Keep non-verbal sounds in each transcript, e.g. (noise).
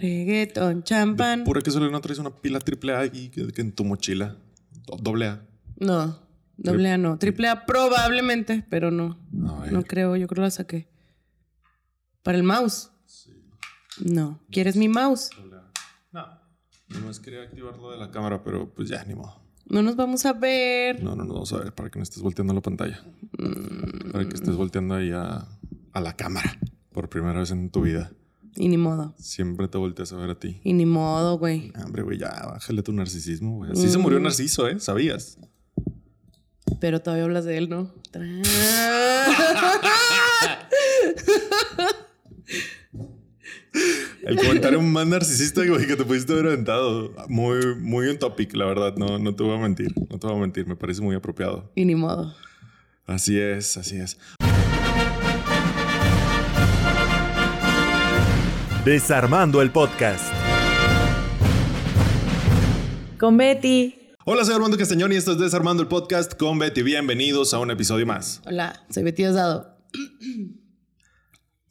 Reggaeton, champán. Pura que solo no traes una pila triple A y que, que en tu mochila. Do- Doble A. No, doble A no. Triple A probablemente, pero no. Ver. No creo, yo creo la saqué. ¿Para el mouse? No. ¿Quieres mi mouse? No. Nomás quería activarlo de la cámara, pero pues ya, ni modo. No nos vamos a ver. No, no, no, vamos a ver para que no estés volteando la pantalla. Para que estés volteando ahí a, a la cámara por primera vez en tu vida. Y ni modo. Siempre te volteas a ver a ti. Y ni modo, güey. Hombre, güey, ya, bájale tu narcisismo, güey. Así se murió Narciso, ¿eh? ¿Sabías? Pero todavía hablas de él, ¿no? El comentario más narcisista güey, que te pudiste haber aventado. Muy, muy en topic, la verdad. No, no te voy a mentir. No te voy a mentir. Me parece muy apropiado. y ni modo. Así es, así es. Desarmando el podcast. Con Betty. Hola, soy Armando Castañón y esto es Desarmando el Podcast con Betty. Bienvenidos a un episodio más. Hola, soy Betty Osado.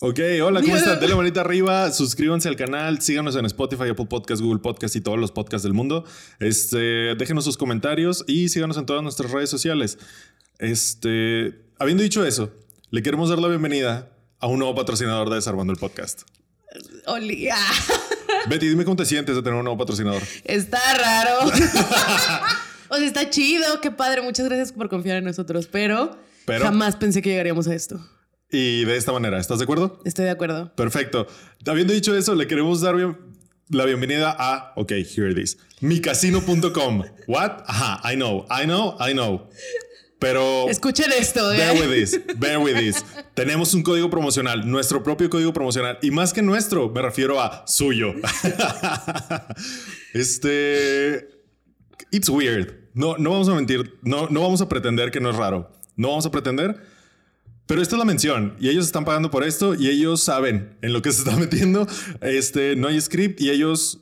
Ok, hola, ¿cómo están? Denle manita arriba, suscríbanse al canal, síganos en Spotify, Apple Podcast, Google Podcast y todos los podcasts del mundo. Este, déjenos sus comentarios y síganos en todas nuestras redes sociales. Este, habiendo dicho eso, le queremos dar la bienvenida a un nuevo patrocinador de Desarmando el Podcast. Oli. ah, Betty, dime cómo te sientes de tener un nuevo patrocinador. Está raro. (laughs) o sea, está chido. Qué padre. Muchas gracias por confiar en nosotros. Pero, Pero- jamás pensé que llegaríamos a esto. Y de esta manera, ¿estás de acuerdo? Estoy de acuerdo. Perfecto. Habiendo dicho eso, le queremos dar bien- la bienvenida a, ok, here it is, micasino.com. What? Ajá, I know, I know, I know. Pero Escuchen esto, ¿eh? bear with this, bear with this. Tenemos un código promocional, nuestro propio código promocional. Y más que nuestro, me refiero a suyo. (laughs) este... It's weird. No, no vamos a mentir. No, no vamos a pretender que no es raro. No vamos a pretender. Pero esta es la mención y ellos están pagando por esto y ellos saben en lo que se está metiendo. Este no hay script y ellos,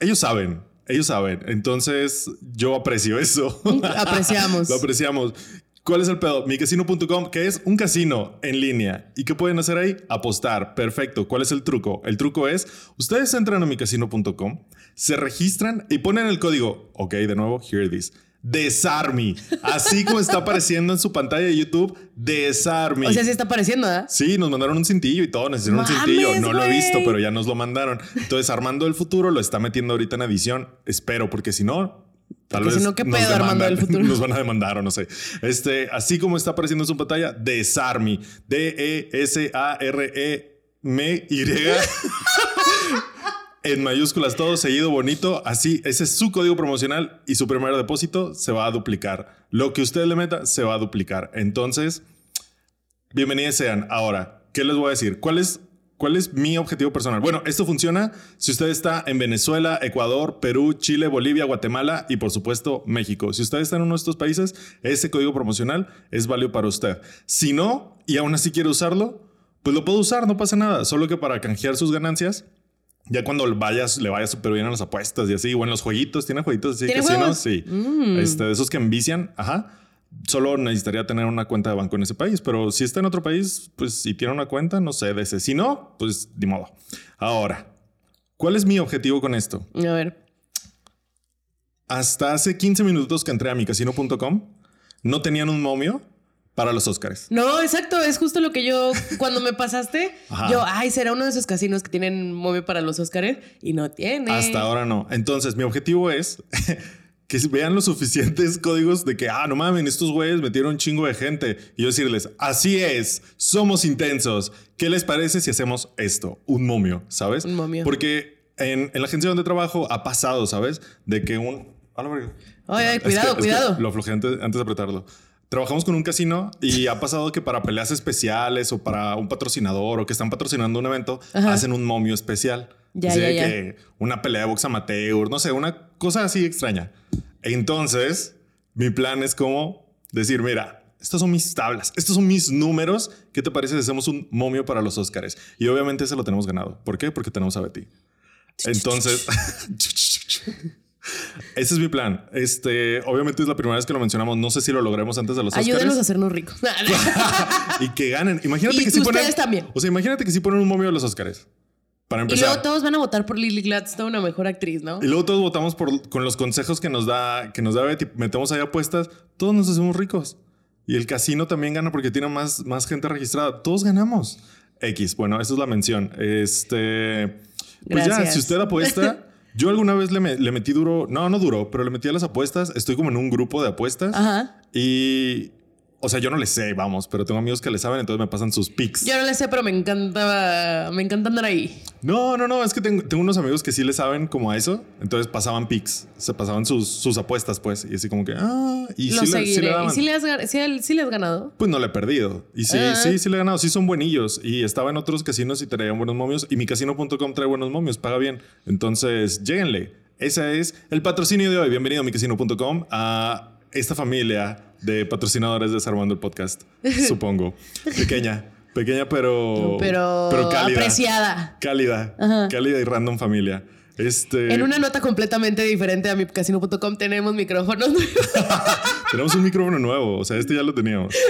ellos saben, ellos saben. Entonces yo aprecio eso. Apreciamos. (laughs) Lo apreciamos. ¿Cuál es el pedo? Micasino.com, que es un casino en línea. ¿Y qué pueden hacer ahí? Apostar. Perfecto. ¿Cuál es el truco? El truco es, ustedes entran a micasino.com, se registran y ponen el código. Ok, de nuevo, here it is. Desarme. Así como está apareciendo en su pantalla de YouTube, Desarme. O sea, sí está apareciendo, ¿ah? Sí, nos mandaron un cintillo y todo, nos hicieron un cintillo. No lo he visto, pero ya nos lo mandaron. Entonces, Armando del Futuro lo está metiendo ahorita en edición. Espero, porque si no, tal Porque vez. si no, ¿qué nos pedo, Armando del (laughs) Futuro? Nos van a demandar o no sé. Este, así como está apareciendo en su pantalla, Desarme. D-E-S-A-R-E-M-Y. (laughs) (laughs) en mayúsculas, todo seguido, bonito. Así, ese es su código promocional y su primer depósito se va a duplicar. Lo que usted le meta se va a duplicar. Entonces, bienvenidos sean. Ahora, ¿qué les voy a decir? ¿Cuál es, ¿Cuál es mi objetivo personal? Bueno, esto funciona si usted está en Venezuela, Ecuador, Perú, Chile, Bolivia, Guatemala y por supuesto México. Si usted está en uno de estos países, ese código promocional es válido para usted. Si no, y aún así quiere usarlo, pues lo puede usar, no pasa nada. Solo que para canjear sus ganancias, ya cuando vayas, le vaya súper bien a las apuestas y así, o en los jueguitos, ¿tiene jueguitos así ¿Tiene casinos? juegos? Mm. Sí. Este, esos que envician, ajá. Solo necesitaría tener una cuenta de banco en ese país, pero si está en otro país, pues si tiene una cuenta, no sé, de ese. Si no, pues ni modo. Ahora, ¿cuál es mi objetivo con esto? A ver. Hasta hace 15 minutos que entré a micasino.com, no tenían un momio para los Óscares. No, exacto, es justo lo que yo, cuando me pasaste, (laughs) yo, ay, será uno de esos casinos que tienen móvil para los Óscares y no tiene. Hasta ahora no. Entonces, mi objetivo es (laughs) que vean los suficientes códigos de que, ah, no mames, estos güeyes metieron un chingo de gente. Y yo decirles, así es, somos intensos. ¿Qué les parece si hacemos esto? Un momio, ¿sabes? Un momio. Porque en, en la agencia donde trabajo ha pasado, ¿sabes? De que un... Ay, ay, Es cuidado, que- es que cuidado. lo aflojé antes, antes de apretarlo. Trabajamos con un casino y (laughs) ha pasado que para peleas especiales o para un patrocinador o que están patrocinando un evento, Ajá. hacen un momio especial. Ya, ya. que una pelea de box amateur, no sé, una cosa así extraña. Entonces, mi plan es como decir, mira, estas son mis tablas, estos son mis números. ¿Qué te parece si hacemos un momio para los Óscares? Y obviamente ese lo tenemos ganado. ¿Por qué? Porque tenemos a Betty. Entonces, (laughs) ese es mi plan. Este, obviamente es la primera vez que lo mencionamos. No sé si lo logremos antes de los Ayúdenos a Óscares. hacernos ricos. (laughs) y que ganen. Imagínate Y que si ustedes ponen, también. O sea, imagínate que si ponen un momio de los Óscares para Y empezar. luego todos van a votar por Lily Gladstone, una mejor actriz, ¿no? Y luego todos votamos por, con los consejos que nos da, que nos da Betty. Metemos ahí apuestas, todos nos hacemos ricos. Y el casino también gana porque tiene más, más gente registrada. Todos ganamos. X, bueno, esa es la mención. Este. Pues ya, si usted apuesta, (laughs) yo alguna vez le, me- le metí duro, no, no duro, pero le metí a las apuestas. Estoy como en un grupo de apuestas. Ajá. Y. O sea, yo no le sé, vamos, pero tengo amigos que le saben, entonces me pasan sus pics. Yo no le sé, pero me encanta, me encanta andar ahí. No, no, no, es que tengo, tengo unos amigos que sí le saben como a eso, entonces pasaban pics, se pasaban sus, sus apuestas, pues, y así como que, ah, y Lo sí, le, sí seguiré. le ¿Y daban. si le has, si- si le has ganado? Pues no le he perdido. Y sí, Ah. sí, sí le he ganado. Sí son buenillos. Y estaba en otros casinos y traían buenos momios. Y mi casino.com trae buenos momios, paga bien. Entonces, lléguenle. Ese es el patrocinio de hoy. Bienvenido a micasino.com a esta familia de patrocinadores desarmando el podcast. (laughs) Supongo. Pequeña. Pequeña, pero. Pero, cálida. apreciada. Cálida. Cálida y random familia. Este. En una nota completamente diferente a micasino.com tenemos micrófonos. (laughs) Tenemos un micrófono nuevo. O sea, este ya lo teníamos. (laughs)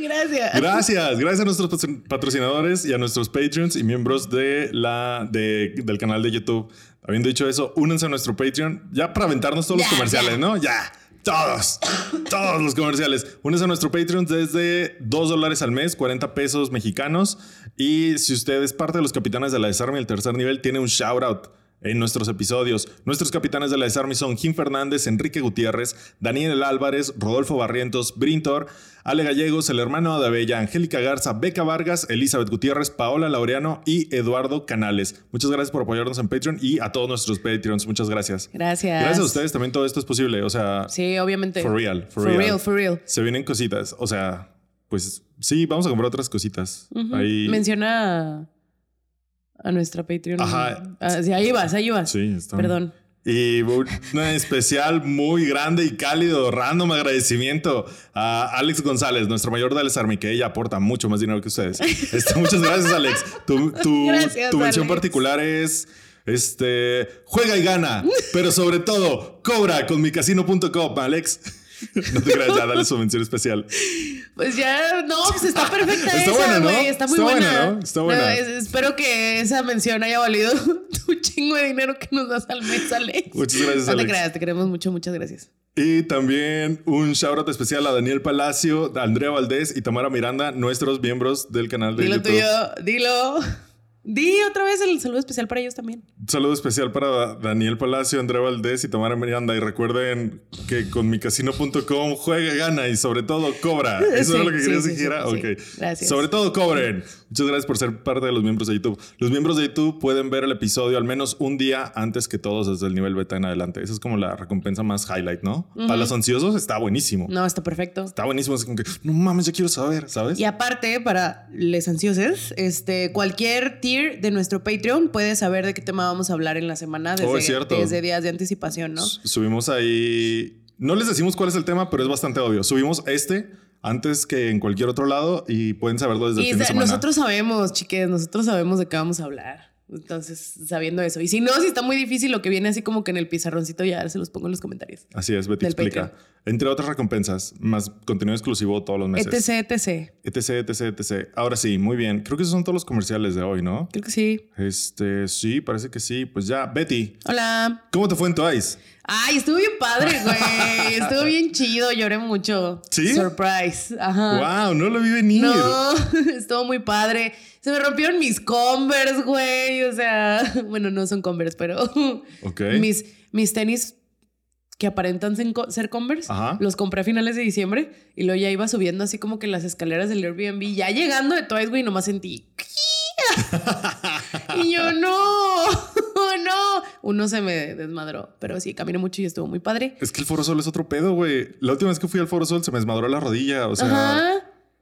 Gracias. Gracias, gracias a nuestros patro- patrocinadores y a nuestros Patreons y miembros de la, de- del canal de YouTube. Habiendo dicho eso, únanse a nuestro Patreon ya para aventarnos todos Ya, los comerciales, ya. ¿no? Ya, todos, todos los comerciales. Únanse a nuestro Patreon desde 2 dólares al mes, 40 pesos mexicanos. Y si usted es parte de los capitanes de la Desarme el tercer nivel, tiene un shout out en nuestros episodios. Nuestros capitanes de la Desarme son Jim Fernández, Enrique Gutiérrez, Daniel Álvarez, Rodolfo Barrientos, Brintor, Ale Gallegos, el hermano de Abella, Angélica Garza, Beca Vargas, Elizabeth Gutiérrez, Paola Laureano y Eduardo Canales. Muchas gracias por apoyarnos en Patreon y a todos nuestros Patreons. Muchas gracias. Gracias. Gracias a ustedes también todo esto es posible. O sea, Sí, obviamente. for real, for, For real, for real. Se vienen cositas. O sea, pues sí, vamos a comprar otras cositas. Ahí. Menciona a, nuestra Patreon. Ajá. Ah, sí, ahí vas, ahí vas. Sí, está Perdón. Y un especial muy grande y cálido, random agradecimiento a Alex González, nuestro mayor de Alex Army, que ella aporta mucho más dinero que ustedes. (laughs) Este, muchas gracias, Alex. Tu, tu- Gracias, tu mención Alex. particular es este juega y gana, pero sobre todo cobra con micasino.com, Alex. (laughs) No te creas, ya dale su mención especial. Pues ya, no, pues está perfecta (laughs) Está esa, buena, ¿no? güey. Está muy Está buena. buena, ¿no? Está buena. es- espero que esa mención haya valido (laughs) tu chingo de dinero que nos das al mes, Alex. Muchas gracias, No te Alex. creas, te queremos mucho, muchas gracias. Y también un shout out especial a Daniel Palacio, a Andrea Valdés y Tamara Miranda, nuestros miembros del canal de Dilo YouTube. tuyo, dilo. Di otra vez el saludo especial para ellos también. Saludo especial para Daniel Palacio, Andrea Valdés y Tamara Miranda. Y recuerden que con micasino.com juega, gana y sobre todo cobra. (laughs) ¿Eso Sí, es lo que sí, querías sí, que sí, dijera? sí. Ok. Gracias. Sobre todo cobren. Muchas gracias por ser parte de los miembros de YouTube. Los miembros de YouTube pueden ver el episodio al menos un día antes que todos desde el nivel beta en adelante. Esa es como la recompensa más highlight, ¿no? Para los ansiosos está buenísimo. No, está perfecto. Está buenísimo. Es como que, no mames, ya quiero saber, ¿sabes? Y aparte, para les ansiosos, este, cualquier tier de nuestro Patreon puede saber de qué tema vamos a hablar en la semana desde, Oh, es cierto. desde días de anticipación, ¿no? Subimos ahí. No les decimos cuál es el tema, pero es bastante obvio. Subimos este antes que en cualquier otro lado y pueden saberlo desde el Y fin de semana. nosotros sabemos, chiques, nosotros sabemos de qué vamos a hablar. Entonces, sabiendo eso. Y si no, si está muy difícil lo que viene así como que en el pizarroncito, ya se los pongo en los comentarios. Así es, Betty explica. Entre otras recompensas, más contenido exclusivo todos los meses. etc, etc. etc, etc, etc. Ahora sí, muy bien. Creo que esos son todos los comerciales de hoy, ¿no? Creo que sí. Este, sí, parece que sí. Pues ya, Betty, Hola. ¿cómo te fue en Twice? Ay, estuvo bien padre, (laughs) güey. estuvo bien chido, lloré mucho. ¿Sí? Surprise. Ajá. Wow, no lo vi venir. No, (laughs) estuvo muy padre. Se me rompieron mis Converse, güey. O sea, (laughs) bueno, no son Converse, pero Ok. mis, mis tenis que aparentan ser Converse, Ajá. los compré a finales de diciembre y luego ya iba subiendo así como que las escaleras del Airbnb. Ya llegando de Twice, güey, nomás sentí. y yo, no. Uno se me desmadró, pero sí, caminé mucho y estuvo muy padre. Es que el Foro Sol es otro pedo, güey. La última vez que fui al Foro Sol se me desmadró la rodilla. O sea, Ajá.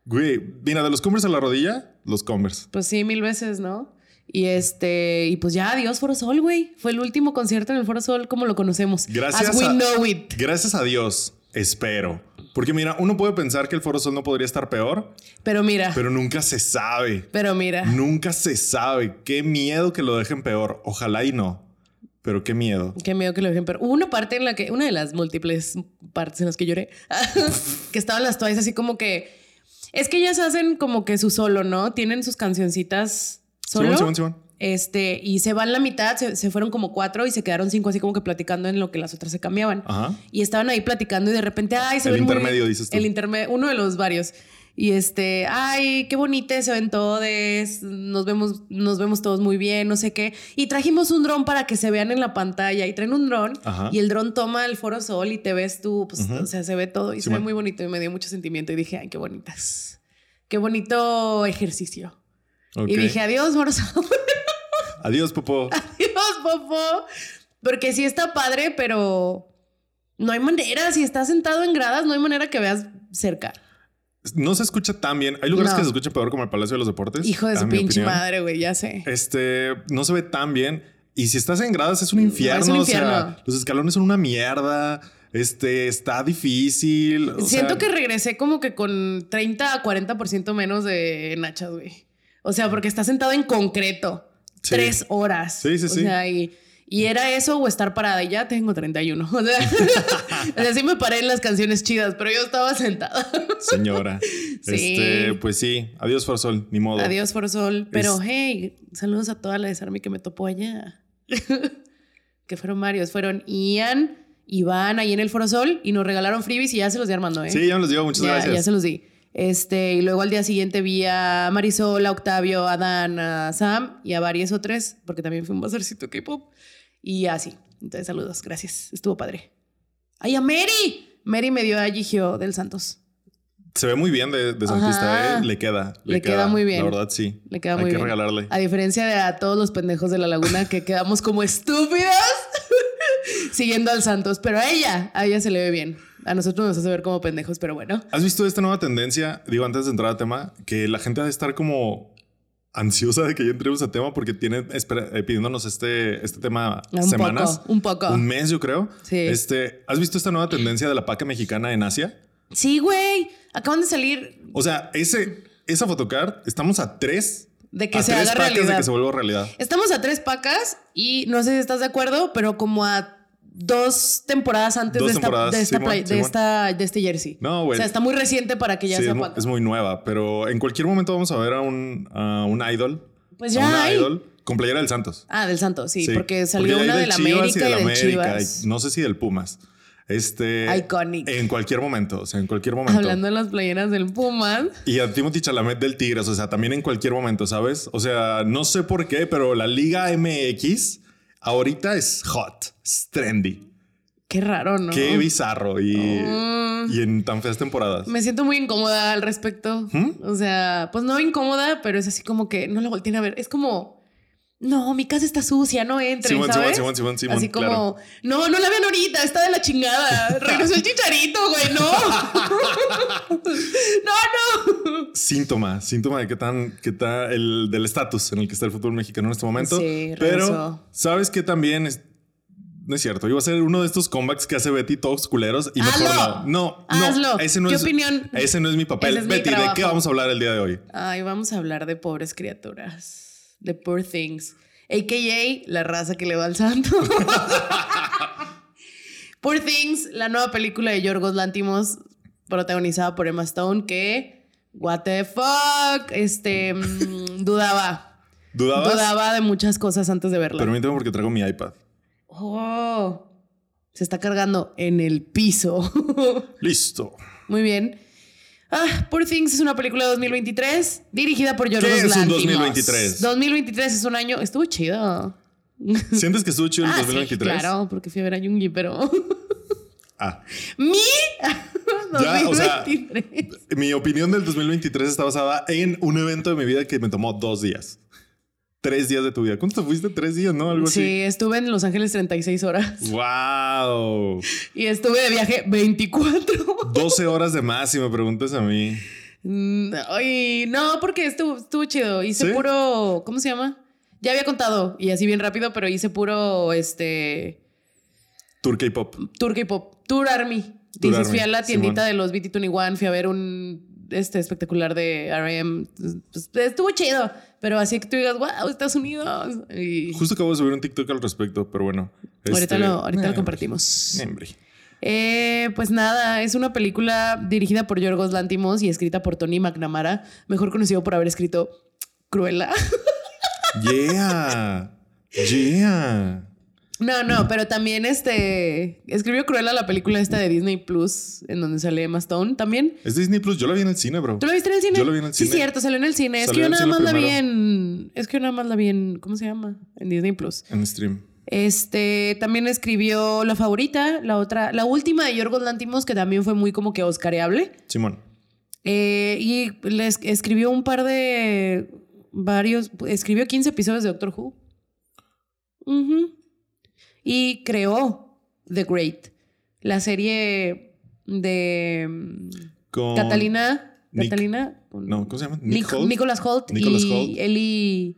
güey, mira, de los Converse a la rodilla, los Converse. Pues sí, mil veces, ¿no? Y este, y pues ya, adiós Foro Sol, güey. Fue el último concierto en el Foro Sol como lo conocemos. Gracias As we a- know it. Gracias a Dios, espero. Porque mira, uno puede pensar que el Foro Sol no podría estar peor, Pero mira, pero, pero nunca se sabe. mira. Nunca se sabe. Qué miedo que lo dejen peor. Ojalá y no. Pero qué miedo. Qué miedo que lo dejen, pero hubo una parte en la que, una de las múltiples partes en las que lloré, (laughs) que estaban las toallas así como que, es que ellas hacen como que su solo, ¿no? Tienen sus cancioncitas solo. Simón. Este, y se van la mitad, se, se fueron como cuatro y se quedaron cinco así como que platicando en lo que las otras se cambiaban. Ajá. Y estaban ahí platicando y de repente, ay, se El ven muy- intermedio, dices tú. El intermedio, uno de los varios. Y este, ay, qué bonitas se ven todos, nos vemos, nos vemos todos muy bien, no sé qué. Y trajimos un dron para que se vean en la pantalla. Y traen un dron y el dron toma el foro sol y te ves tú, pues, o sea, se ve todo y Sí, se ve muy bonito y me dio mucho sentimiento. Y dije, ay, qué bonitas. Qué bonito ejercicio. Y dije, adiós, Morso. (laughs) Adiós, Popo. Adiós, Popo. Porque sí está padre, pero no hay manera. Si estás sentado en gradas, no hay manera que veas cerca. No se escucha tan bien. Hay lugares No. que se escucha peor como el Palacio de los Deportes. Hijo de su pinche opinión. madre, güey, ya sé. Este no se ve tan bien. Y si estás en gradas, es un infierno. es un O sea, los escalones son una mierda. Este está difícil. o Siento sea, que regresé como que con 30 a 40% menos de nachas, güey. O sea, porque estás sentado en concreto. Sí. Tres horas. Sí, sí, o sí. sea, y, y era eso o estar parada. Y ya tengo 31. (laughs) O sea, o sea, sí me paré en las canciones chidas, pero yo estaba sentada. Señora. (laughs) Sí. Este, pues sí. Adiós, Forzol. Ni modo. Adiós, Forsol. Pero Es- hey, saludos a toda la Desarme que me topó allá. (laughs) que fueron varios. Fueron Ian, Iván ahí en el Forosol y nos regalaron freebies y ya se los di armando, ¿eh? Sí, ya me los digo. Muchas ya, gracias. ya se los di. Este, y luego al día siguiente vi a Marisol, a Octavio, a Dan, a Sam y a varios otros, porque también fue un bazarcito K-pop. Y así. Entonces, saludos. Gracias. Estuvo padre. ¡Ay, a Mary! Mary me dio a Gigio del Santos. Se ve muy bien de, de. Santista, ¿eh? Le queda. Le queda muy bien. La verdad, sí. Le queda Hay muy que bien. regalarle. A diferencia de a todos los pendejos de la laguna que (laughs) quedamos como estúpidas (laughs) siguiendo al Santos. Pero a ella, a ella se le ve bien. A nosotros nos hace ver como pendejos, pero bueno. ¿Has visto esta nueva tendencia? Digo, antes de entrar al tema, que la gente ha de estar como ansiosa de que ya entremos a tema porque tiene espera- eh, pidiéndonos este, este tema Un semanas. poco, un poco. Un mes, yo creo. Sí. Este, ¿Has visto esta nueva tendencia de la paca mexicana en Asia? Sí, güey. Acaban de salir O sea, ese, esa photocard, estamos a tres. de que a se tres haga pacas de realidad. que se vuelva realidad. Estamos a tres pacas y no sé si estás de acuerdo, pero como a dos temporadas antes Dos de, esta, temporadas, de, esta Simón, play- de, Simón. esta, de este jersey. No, güey. O sea, está muy reciente para que ya Sí, sea es, muy nueva, pero en cualquier momento vamos a ver a un, a un idol. Pues a ya una hay. idol con playera del Santos. Ah, del Santos, sí, Sí, porque salió una del del América y, del América, Chivas. no sé si del Pumas. Este. Iconic. En cualquier momento, o sea, en cualquier momento. Hablando de las playeras del Pumas. Y a Timothy Chalamet del Tigres, o sea, también en cualquier momento, ¿sabes? O sea, no sé por qué, pero la Liga MX ahorita es hot, es trendy. Qué raro, ¿no? Qué bizarro y, Mm. y en tan feas temporadas. Me siento muy incómoda al respecto. ¿Mm? O sea, pues no incómoda, pero es así como que no lo volteen a ver. Es como, no, mi casa está sucia, no entren, Simón, ¿sabes? Simón, Simón, Simón, así como, claro. no, no la vean ahorita, está de la chingada. (laughs) Regresó el chicharito, güey, no. (laughs) no, no. Síntoma, síntoma de qué tan, qué tan el del estatus en el que está el fútbol mexicano en este momento. Sí, pero regresó. sabes que también es, no es cierto. Iba a ser uno de estos comebacks que hace Betty todos culeros y mejor Hazlo. no. No, Hazlo. no. Ese no ¿Qué es, opinión? Ese no es mi papel. Mi Betty, ¿de qué vamos a hablar el día de hoy? Ay, vamos a hablar de pobres criaturas. De poor things. AKA la raza que le va al santo. (laughs) poor Things, la nueva película de Yorgos Lantimos, protagonizada por Emma Stone, que, what the fuck, este, mm, (laughs) dudaba. ¿Dudabas? Dudaba de muchas cosas antes de verla. Permíteme porque traigo mi iPad. Oh, se está cargando en el piso. (laughs) Listo. Muy bien. Ah, Poor Things es una película de 2023 dirigida por Yorgos ¿Qué es un Lanthimos. 2023? 2023 es un año... Estuvo chido. (laughs) ¿Sientes que estuvo chido el Ah, sí, 2023? claro, porque fui a ver a Jungi, pero... Ah, (laughs) ¿Mi? Ya, o sea, 2023. mi opinión del 2023 está basada en un evento de mi vida que me tomó dos días. Tres días de tu vida. ¿Cuánto te fuiste? Tres días, ¿no? Algo Sí, estuve en Los Ángeles 36 horas así. ¡Wow! y estuve de viaje 24. 12 horas de más si me preguntas a mí. Mm, Ay, no, porque estuvo, estuvo chido. Hice ¿Sí? puro... ¿Cómo se llama? Ya había contado y así bien rápido, pero hice puro, este... Tour K-pop. Tour K-pop, Tour Army. Tour Dices, Army, fui a la tiendita Simón. de los BT21, fui a ver un este espectacular de R.M. Pues, estuvo chido, pero así que tú digas, wow, Estados Unidos. Y Justo acabo de subir un TikTok al respecto, pero bueno. ahorita este, lo, ahorita lo compartimos. hombre. Eh, pues nada, es una película dirigida por Yorgos Lantimos y escrita por Tony McNamara, mejor conocido por haber escrito Cruella. (laughs) Yeah. Yeah. No, no, pero también este escribió Cruella la película esta de Disney Plus en donde sale Emma Stone también. Es Disney Plus. Yo la vi en el cine, bro. ¿Tú la viste en el cine? Yo la vi en el Sí, cine. cierto, salió en el cine. Es que yo nada más la vi en. Es que yo nada más la vi en. ¿Cómo se llama? En Disney Plus. En stream. Este también escribió La Favorita, la otra, la última de Yorgos Lantimos, que también fue muy como que oscareable. Simón. Eh, y les escribió un par de. varios. Escribió 15 episodios de Doctor Who. Y creó The Great, la serie de mm, Con Catalina. Nick- Catalina. No, ¿cómo se llama? Nick- Holt. Nicholas Holt Nicholas y Holt. Ellie.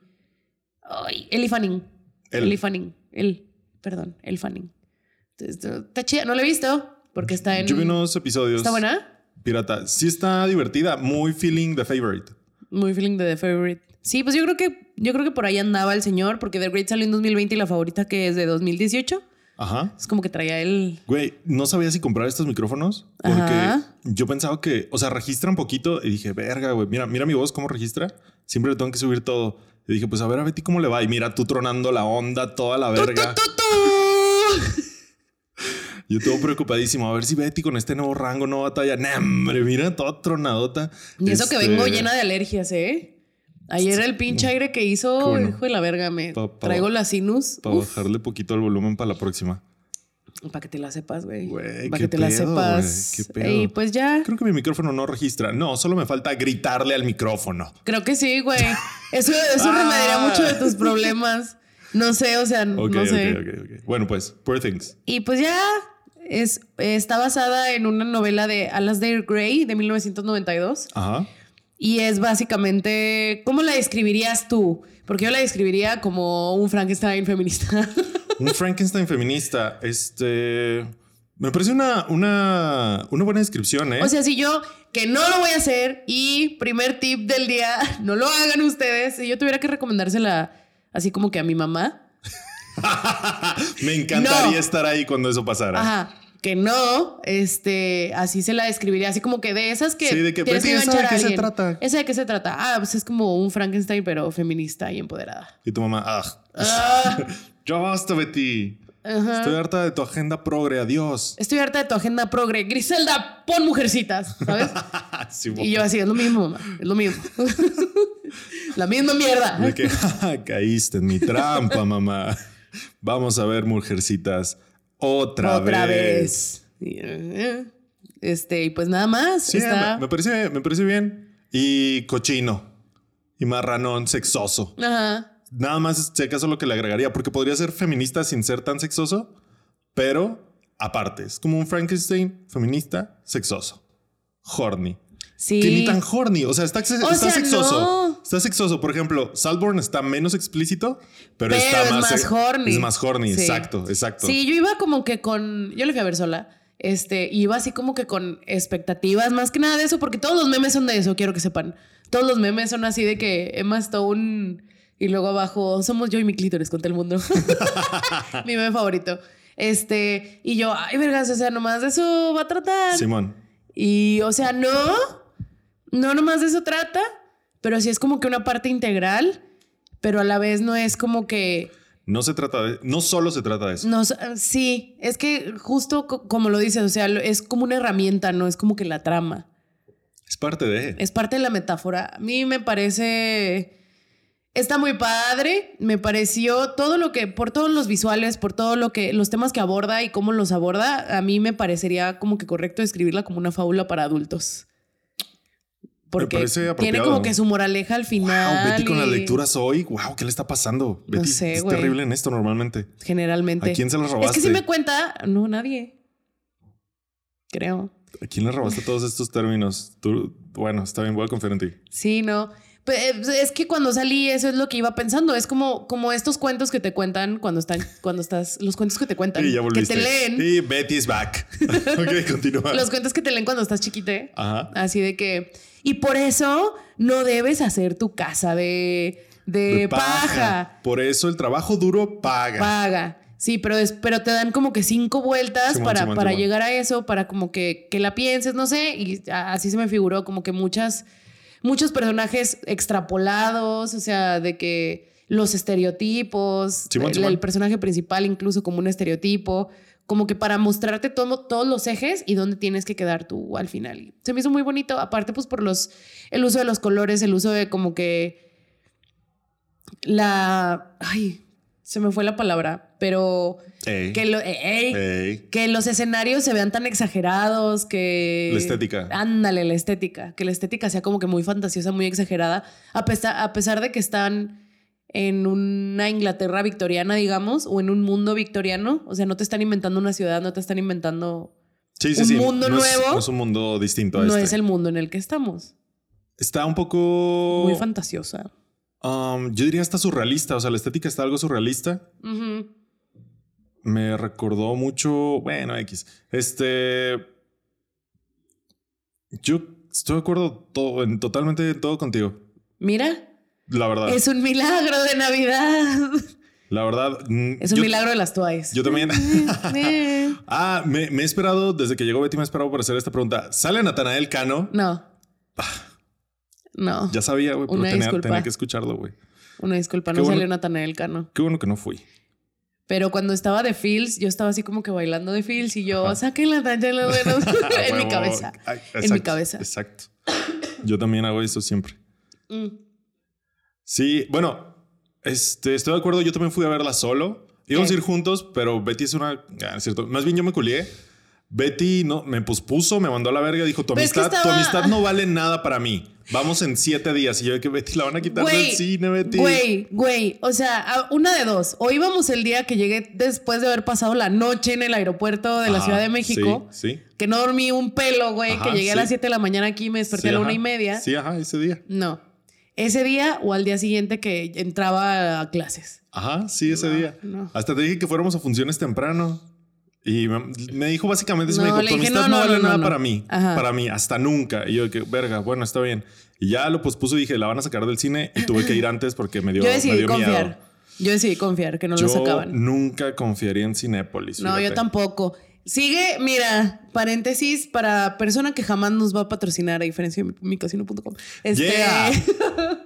Ay, Ellie Fanning. Él. Ellie Fanning. Él. Perdón, Ellie Fanning. Está chida. No la he visto porque está en. Yo vi unos episodios. ¿Está buena? Pirata. Sí está divertida. Muy feeling the favorite. Muy feeling de The Favorite. Sí, pues yo creo que yo creo que por ahí andaba el señor, porque The Great salió en 2020 y la favorita que es de 2018. Ajá. Es como que traía el. Güey, no sabía si comprar estos micrófonos porque Ajá. yo pensaba que, o sea, registran poquito y dije, verga, güey, mira, mira mi voz cómo registra. Siempre le tengo que subir todo. Y dije, pues a ver a Betty cómo le va. Y mira, tú tronando la onda, toda la verga. ¡Tu, tu, tu! Yo todo preocupadísimo. A ver si Betty con este nuevo rango no batalla. Nah, hombre, mira, toda tronadota. Y eso que Este, vengo llena de alergias, ¿eh? Ayer el pinche aire que hizo, bueno. hijo de la verga, me Pa- pa- traigo la sinus. Para bajarle poquito el volumen para la próxima. Para que te la sepas, güey. Para que te la sepas. güey, qué pedo. Y pues ya. Creo que mi micrófono no registra. No, solo me falta gritarle al micrófono. Creo que sí, güey. Eso, eso (laughs) Ah. remediaría mucho de tus problemas. No sé, o sea, Ok, no ok, sé. ok, ok. Bueno, pues, Poor Things. Y pues ya es, está basada en una novela de Alasdair Gray de 1992. Ajá. Y es básicamente, ¿cómo la describirías tú? Porque yo la describiría como un Frankenstein feminista. (laughs) Un Frankenstein feminista. Este. Me parece una, una, una buena descripción, ¿eh? o sea, si yo, que no lo voy a hacer, y primer tip del día, (laughs) no lo hagan ustedes, si yo tuviera que recomendársela así como que a mi mamá, (laughs) Me encantaría No. estar ahí cuando eso pasara. Ajá. Que no, este, así se la describiría, así como que de esas que. Sí, de que, tienes Betty, ¿esa de qué se trata? ¿Esa de qué se trata? Ah, pues es como un Frankenstein, pero feminista y empoderada. Y tu mamá, ah, Ah, (laughs) ya basta, Betty. ajá. Estoy harta de tu agenda progre. Adiós. Estoy harta de tu agenda progre. Griselda, pon mujercitas, ¿sabes? (laughs) Sí, Y yo así, es lo mismo, mamá, es lo mismo. (laughs) la misma mierda. De que "Ja, caíste en mi trampa, mamá. Vamos a ver, mujercitas. Otra, Otra vez. vez. Y, eh, Este, y pues nada más. Sí, está. me, me parece, me parece bien. Y cochino. Y marranón sexoso. Ajá. Nada más, si acaso, lo que le agregaría, porque podría ser feminista sin ser tan sexoso, pero aparte, es como un Frankenstein feminista sexoso. Horny. Sí. Que ni tan horny. O sea, está, está sea, sexoso. no. Está sexoso. Por ejemplo, Salborn está menos explícito, pero, Pero está es más, más horny. Es más horny. Sí. Exacto, exacto. Sí, yo iba como que con. Yo le fui a ver sola. Este, iba así como que con expectativas, más que nada de eso, porque todos los memes son de eso, quiero que sepan. Todos los memes son así de que Emma Stone y luego abajo somos yo y mi clítoris contra el mundo. (laughs) mi meme favorito. Este, y yo, ay, vergas, o sea, nomás de eso va a tratar. Simón. Y, o sea, no, no nomás de eso trata, pero sí es como que una parte integral, pero a la vez no es como que. No se trata de. No solo se trata de eso. No, sí, es que justo co- como lo dices, o sea, es como una herramienta, no es como que la trama. Es parte de. Es parte de la metáfora. A mí me parece. Está muy padre. Me pareció todo lo que, por todos los visuales, por todo lo que, los temas que aborda y cómo los aborda, a mí me parecería como que correcto describirla como una fábula para adultos. Porque tiene como que su moraleja al final. Wow, Betty con las lecturas hoy. Wow, ¿qué le está pasando? No Betty sé, es terrible en esto normalmente. Generalmente. ¿A quién se las Es que robaste? si me cuenta, no, nadie. Creo. ¿A quién le robaste todos estos términos? Tú, bueno, está bien, voy a confiar en ti. Sí, no. Es que cuando salí, eso es lo que iba pensando. Es como, como estos cuentos que te cuentan cuando están, cuando estás, los cuentos que te cuentan, Y ya que te leen, Y Betty is back. (laughs) ok, continúa. los cuentos que te leen cuando estás chiquite. Ajá. Así de que, y por eso no debes hacer tu casa de, de, De paja. Por eso el trabajo duro paga. Paga. Sí, pero, es, pero te dan como que cinco vueltas para, para llegar a eso, para como que, que la pienses, no sé, y así se me figuró como que muchas, muchos personajes extrapolados, o sea, de que... los estereotipos, el, personaje principal incluso como un estereotipo, como que para mostrarte todo- todos los ejes y dónde tienes que quedar tú al final. Se me hizo muy bonito, aparte pues por los, el uso de los colores, el uso de como que la, ay, se me fue la palabra, pero Ey. que, lo, ey, Ey. que los escenarios se vean tan exagerados, que... La estética. Ándale, la estética. Que la estética sea como que muy fantasiosa, muy exagerada, a pesar, a pesar de que están en una Inglaterra victoriana, digamos, o en un mundo victoriano. O sea, no te están inventando una ciudad, no te están inventando... Sí, sí, un sí. mundo no Es, nuevo. no es un mundo distinto a No este. es el mundo en el que estamos. Está un poco. Muy fantasiosa. um, yo diría hasta surrealista. O sea, la estética está algo surrealista. Ujú. Me recordó mucho. Bueno, X. Este. Yo estoy de acuerdo todo, en, totalmente en todo contigo. Mira, La verdad. es un milagro de Navidad. (laughs) La verdad. mm, Es un yo- milagro de las toallas. Yo también. (laughs) Eh, (laughs) ah, me, me he esperado, desde que llegó Betty, me he esperado por hacer esta pregunta. ¿Sale Natanael Cano? No. No. Ya sabía, güey, pero tenía, que escucharlo, güey. Una disculpa, Qué no bueno. salió Natanael Cano. Qué bueno que no fui. Pero cuando estaba de Fields, yo estaba así como que bailando de Fields y yo, saquen la talla (laughs) (laughs) en mi Huevo. cabeza. En mi exacto, cabeza. Exacto. Yo también hago eso siempre. Mm. Sí, bueno, este, estoy de acuerdo. Yo también fui a verla solo. Íbamos a ir juntos, pero Betty es una. ah, es cierto. Más bien yo me culié. Betty no, me pospuso, me mandó a la verga. Dijo: Tu Pero es que amistad, tu amistad no vale nada para mí. Vamos en siete días. Y yo, que Betty la van a quitar del cine, Betty. Güey, güey. O sea, una de dos. O íbamos el día que llegué después de haber pasado la noche en el aeropuerto de la Ajá, Ciudad de México. Sí, sí. Que no dormí un pelo, güey. Ajá, Que llegué a las 7 de la mañana aquí y me desperté Sí, a la ajá. una y media. Sí, ajá, ese día. No. Ese día o al día siguiente que entraba a clases. Ajá, sí, ese No, día. no. Hasta te dije que fuéramos a funciones temprano. Y me, dijo básicamente, No, me dijo, tu amistad no, no, no, vale nada para mí. Ajá. Para mí, hasta nunca. Y yo que, verga, bueno, está bien. Y ya lo pospuso y dije, la van a sacar del cine. Y tuve que ir antes porque me dio, Yo me dio confiar. miedo. Yo decidí confiar que no Yo lo sacaban. nunca confiaría en Cinépolis. No, yo tampoco. Sigue, mira, paréntesis para persona que jamás nos va a patrocinar a diferencia de micasino.com. Este, Yeah. (laughs)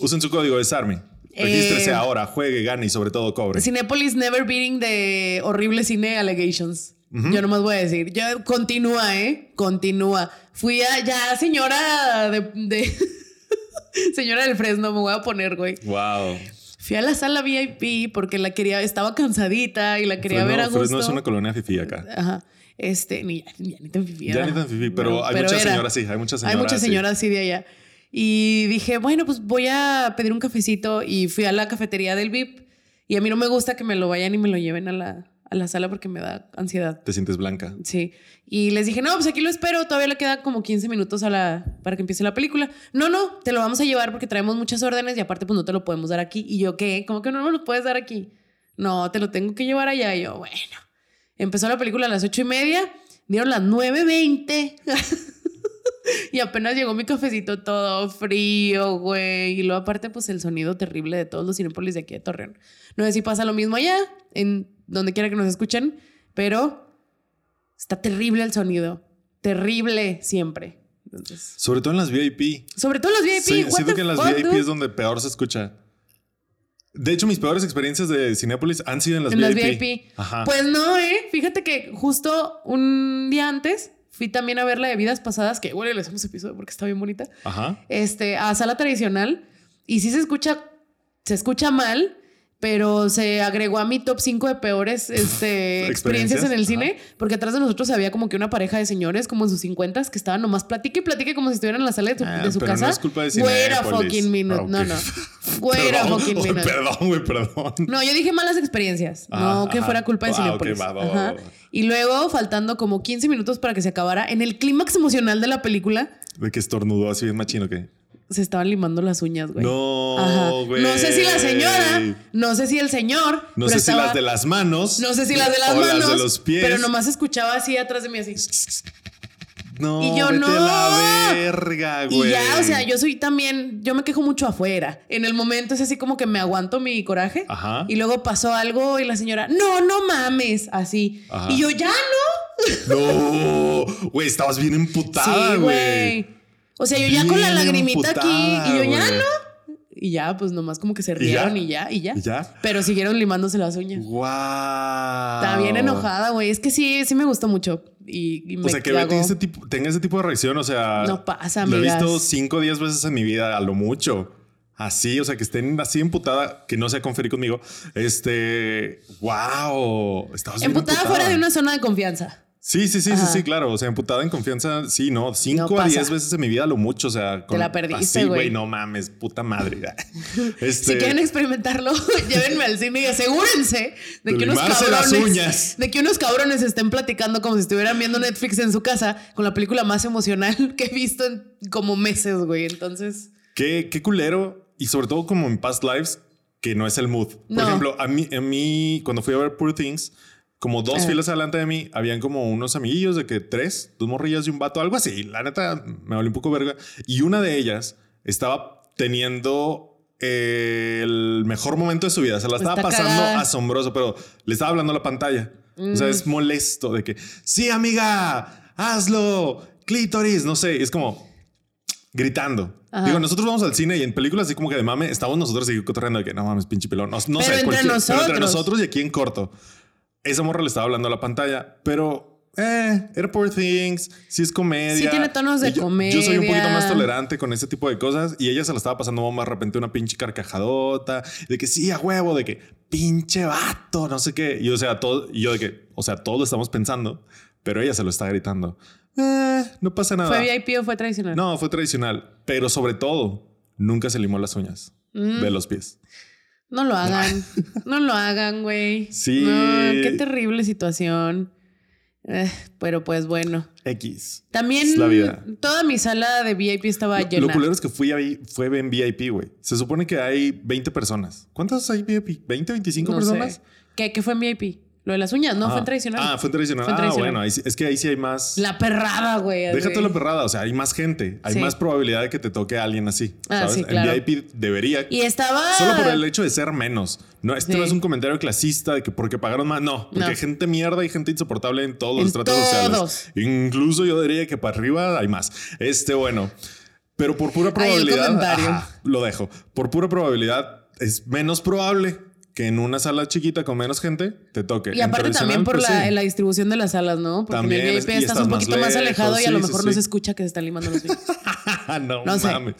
Usen su código de SARMI. Regístrese Eh, ahora, juegue, gane y sobre todo cobre. Cinépolis never beating de horrible cine allegations. Yo nomás voy a decir, yo continúa, ¿eh? Continúa. Fui a ya señora de, de- (laughs) señora del Fresno, me voy a poner, güey. Wow. Fui a la sala VIP porque la quería, estaba cansadita y la quería Fresno, ver a gusto. Fresno es una colonia fifi acá. Ajá. Este, ni, ya ni tan fifí. Ya ni tan fifí, pero No, hay muchas era. señoras, sí, hay muchas Hay señoras. muchas sí. señoras así de allá. Y dije, bueno, pues voy a pedir un cafecito y fui a la cafetería del VIP. Y a mí no me gusta que me lo vayan y me lo lleven a la, a la sala porque me da ansiedad. Te sientes blanca. Sí. Y les dije, no, pues aquí lo espero. Todavía le queda como 15 minutos a la, para que empiece la película. No, no, te lo vamos a llevar porque traemos muchas órdenes y aparte pues no te lo podemos dar aquí. Y yo, ¿qué? ¿Cómo que no me lo puedes dar aquí? No, te lo tengo que llevar allá. Y yo, bueno. Empezó la película a las ocho y media. Dieron las 9.20. (laughs) (laughs) y apenas llegó mi cafecito todo frío, güey. Y luego aparte pues el sonido terrible de todos los cinépolis de aquí de Torreón. No sé si pasa lo mismo allá, en donde quiera que nos escuchen, pero está terrible el sonido. Terrible siempre. Entonces, Sobre todo en las VIP. sobre todo los VIP. Sí, siento que en las fuck, VIP dude? es donde peor se escucha. De hecho, mis peores experiencias de Cinépolis han sido en las en VIP. las VIP. Ajá. Pues no, ¿eh? Fíjate que justo un día antes fui también a ver la de Vidas Pasadas, que igual le hacemos episodio porque está bien bonita, Ajá. este, a sala tradicional. Y sí se escucha, se escucha mal, pero se agregó a mi top 5 de peores este, (laughs) experiencias, en el ajá. cine, porque atrás de nosotros había como que una pareja de señores, como en sus 50 que estaban nomás platique y platique como si estuvieran en la sala de, tu- Ah, de su pero casa. no es culpa de Wait a Cinépolis. fucking minute. Ah, ok. No, no. (laughs) Wait a Perdón, fucking minute. Perdón, güey, perdón. No, yo dije malas experiencias, Ah, no que ajá. fuera culpa de Ah, Cinepolis. va, va, va, va, va. Y luego, faltando como 15 minutos para que se acabara, en el clímax emocional de la película, De que estornudó así bien machino que. Se estaban limando las uñas, güey. No, Ajá. güey. No sé si la señora, no sé si el señor. No sé si las de las manos. No sé si las de las o manos. las de los pies. Pero nomás escuchaba así atrás de mí, así. No, Y yo, vete no. la verga, Y ya, o sea, yo soy también, yo me quejo mucho afuera. En el momento es así como que me aguanto mi coraje. Ajá. Y luego pasó algo y la señora, no, no mames, así. Ajá. Y yo, ya no. No, güey, estabas bien emputada, sí, güey. O sea, yo ya con la lagrimita aquí emputada, y yo ya no. Y ya, pues nomás como que se rieron y ya, y ya. ¿Y ya? Pero siguieron limándose las uñas. ¡Wow! Estaba bien enojada, güey. Es que sí, sí me gustó mucho. Y, y me O sea, que. Betty ese tipo, tenga ese tipo de reacción, o sea. No pasa, Lo he visto 5 o 10 veces en mi vida, a lo mucho. Así, o sea, que estén así emputada, que no sea conferir conmigo. Este. ¡Wow! Estabas bien Emputada fuera de una zona de confianza. Sí, sí, sí, sí, Ajá. sí, claro. O sea, emputada en confianza, sí, no. 5 No a. 10 veces en mi vida, lo mucho. O sea, con, la perdiste, güey. no mames, puta madre. (laughs) (laughs) Este, Si quieren experimentarlo, (laughs) llévenme al cine y asegúrense de que unos cabrones, de que unos cabrones estén platicando como si estuvieran viendo Netflix en su casa con la película más emocional que he visto en como meses, güey. Entonces, Qué, qué culero. Y sobre todo como en Past Lives, que no es el mood. Por No. ejemplo, a mí, a mí, cuando fui a ver Poor Things, como dos Ah. filas adelante de mí, habían como unos amiguillos de que tres, dos morrillas y un vato, algo así. La neta, me valió un poco verga. Y una de ellas estaba teniendo eh, el mejor momento de su vida. Se la estaba Está pasando cagada. asombroso, pero le estaba hablando a la pantalla. O sea, Mm. es molesto de que, sí, amiga, hazlo, clítoris, no sé. Es como gritando. Ajá. Digo, nosotros vamos al cine y en películas así como que de mame, estamos nosotros así cotorreando de que no mames, pinche pelón. No, no Pero sé, entre cualquier- pero entre nosotros. nosotros y aquí en corto. Esa morra le estaba hablando a la pantalla, pero eh, Poor Things, sí es comedia. Sí tiene tonos de yo, Yo soy un poquito comedia. más tolerante con ese tipo de cosas y ella se la estaba pasando bomba de repente una pinche carcajadota, de que sí, a huevo, de que pinche vato, no sé qué. Y o sea, todo, y yo de que, o sea, todos lo estamos pensando, pero ella se lo está gritando. Eh, no pasa nada. ¿fue VIP o fue tradicional? No, fue tradicional, pero sobre todo, nunca se limó las uñas Mm. de los pies. No lo (laughs) hagan. no lo hagan, güey. Sí. No, qué terrible situación. Eh, pero pues bueno. X. También Es la vida. toda mi sala de VIP estaba Lo, llena. lo culero es que fui ahí, fue en VIP, güey. Se supone que hay 20 personas. ¿Cuántas hay VIP? ¿20, 25 No personas? sé. ¿Qué, qué fue en VIP? Lo de las uñas, no, Ah. fue tradicional. Ah, fue tradicional. Fue Ah, tradicional. bueno, es que ahí sí hay más. La perrada, güey. Déjate la perrada, o sea, hay más gente, hay Sí. más probabilidad de que te toque a alguien así. Ah, ¿sabes? sí, claro. En VIP debería. Y estaba. Solo por el hecho de ser menos. No, este Sí. no es un comentario clasista de que porque pagaron más. No, porque No. hay gente mierda y gente insoportable en todos los En estratos todos. sociales. Incluso yo diría que para arriba hay más. Este, bueno. Pero por pura Ahí el probabilidad. comentario. ajá, lo dejo. Por pura probabilidad es menos probable que en una sala chiquita con menos gente te toque. Y aparte también por pues, la, sí. la distribución de las salas, ¿no? Porque También en el VIP estás estás un más poquito más, lejos, alejado y a lo sí, sí, mejor no sí. se escucha que se están limando los pies. (laughs) no, No sé. mames.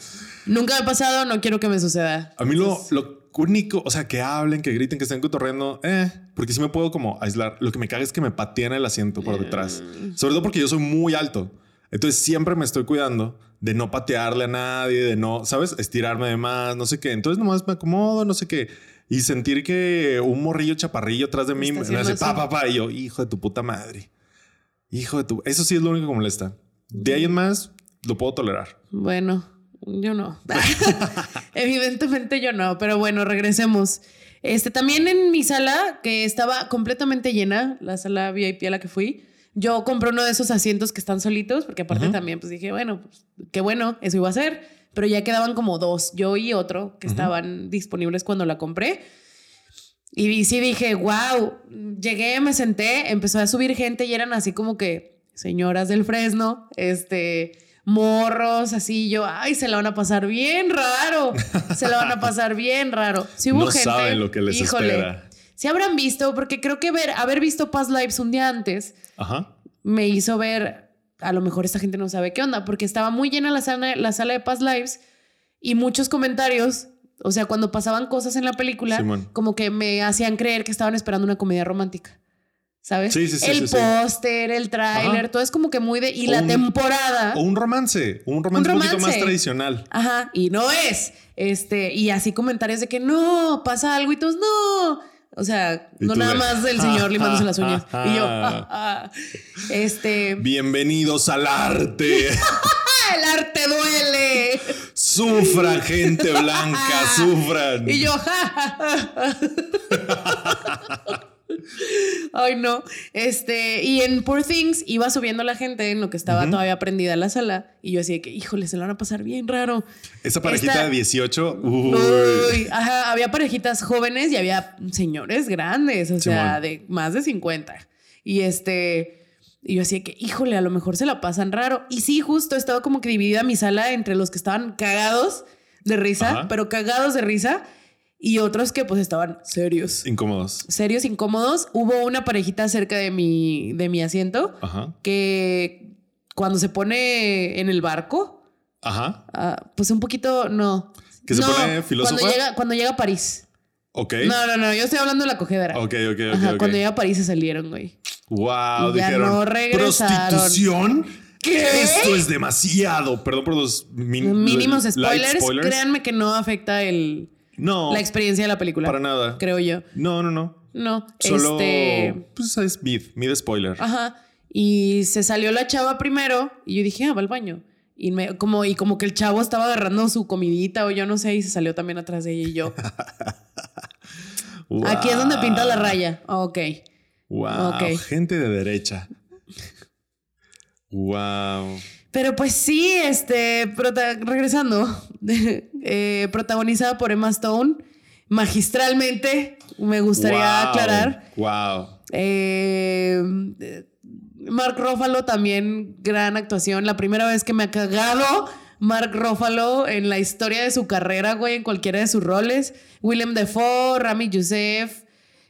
Nunca me ha pasado, no quiero que me suceda. A mí lo, lo único, o sea, que hablen, que griten, que estén cotorreando, eh, porque sí me puedo como aislar. Lo que me caga es que me pateen el asiento por detrás. Sobre todo porque yo soy muy alto. Entonces siempre me estoy cuidando de no patearle a nadie, de no, ¿sabes? Estirarme de más, no sé qué. Entonces nomás me acomodo, no sé qué. Y sentir que un morrillo chaparrillo atrás de mí me hace pa, pa, pa. Y yo, hijo de tu puta madre. Hijo de tu... Eso sí es lo único que molesta. De ahí en más, lo puedo tolerar. Bueno, yo no. (laughs) (laughs) Evidentemente yo no, pero bueno, regresemos. Este, también en mi sala, que estaba completamente llena, la sala VIP a la que fui, yo compré uno de esos asientos que están solitos, porque aparte también pues dije, bueno, pues, qué bueno, eso iba a ser, pero ya quedaban como dos, yo y otro, que estaban disponibles cuando la compré. Y sí dije, wow, llegué, me senté, empezó a subir gente y eran así como que señoras del Fresno, este, morros, así yo, ay, se la van a pasar bien raro, se la van a pasar bien raro. Si hubo no gente, saben lo que les híjole, espera. Si habrán visto, porque creo que ver, haber visto Past Lives un día antes Ajá. me hizo ver, a lo mejor esta gente no sabe qué onda, porque estaba muy llena la sala, la sala de Past Lives y muchos comentarios, o sea, cuando pasaban cosas en la película, Simón. como que me hacían creer que estaban esperando una comedia romántica. ¿Sabes? Sí, sí, sí, El póster, el tráiler, todo es como que muy de... Y O la un- temporada... O un romance, un romance un, poquito más romance. tradicional. Ajá, y no es. Este, y así comentarios de que no, pasa algo y todos no. O sea, no nada más del señor limándose las uñas. (laughs) Y yo, (laughs) este, Bienvenidos al arte. ¡Ah, (laughs) el arte duele. sufran, gente blanca, sufran. Y yo, ja, ja, ja. Ay, no. Este, y en Poor Things iba subiendo la gente en lo que estaba todavía prendida la sala. Y yo así de que, híjole, se la van a pasar bien raro. Esa parejita Esta- de 18. uy. Uy, ajá, había parejitas jóvenes y había señores grandes, o sea, de más de 50. Y este, y yo así de que, híjole, a lo mejor se la pasan raro. Y sí, justo estaba como que dividida mi sala entre los que estaban cagados de risa, Ajá. pero cagados de risa. Y otros que pues estaban serios. Incómodos. Serios, incómodos. Hubo una parejita cerca de mi, de mi asiento Ajá. que cuando se pone en el barco, Ajá. ah, pues un poquito, no. ¿Que se No, pone filósofa? Cuando llega, cuando llega a París. Ok. No, no, no, yo estoy hablando de la cogedera. Ok, ok, ok. Ajá. Cuando llega a París se salieron, güey. Wow, Y ya dijeron. no regresaron. ¿Prostitución? ¿Qué? Esto es demasiado. Perdón por los Mínimos spoilers, Créanme que no afecta el, No, la experiencia de la película. para nada. Creo yo. No, no, no. No. Solo. Este. Pues es mid, mid spoiler. Ajá. Y se salió la chava primero y yo dije, ah, va al baño. Y, me, como, y como que el chavo estaba agarrando su comidita o yo no sé, y se salió también atrás de ella y yo. (laughs) Aquí es donde pinta la raya. Ah, ok. Wow. Ok. Gente de derecha. Wow. Pero pues sí, este, regresando, (laughs) eh, protagonizada por Emma Stone, magistralmente, me gustaría aclarar. Wow. Eh, Mark Ruffalo también, gran actuación. La primera vez que me ha cagado Mark Ruffalo en la historia de su carrera, güey, en cualquiera de sus roles. Willem Dafoe, Rami Youssef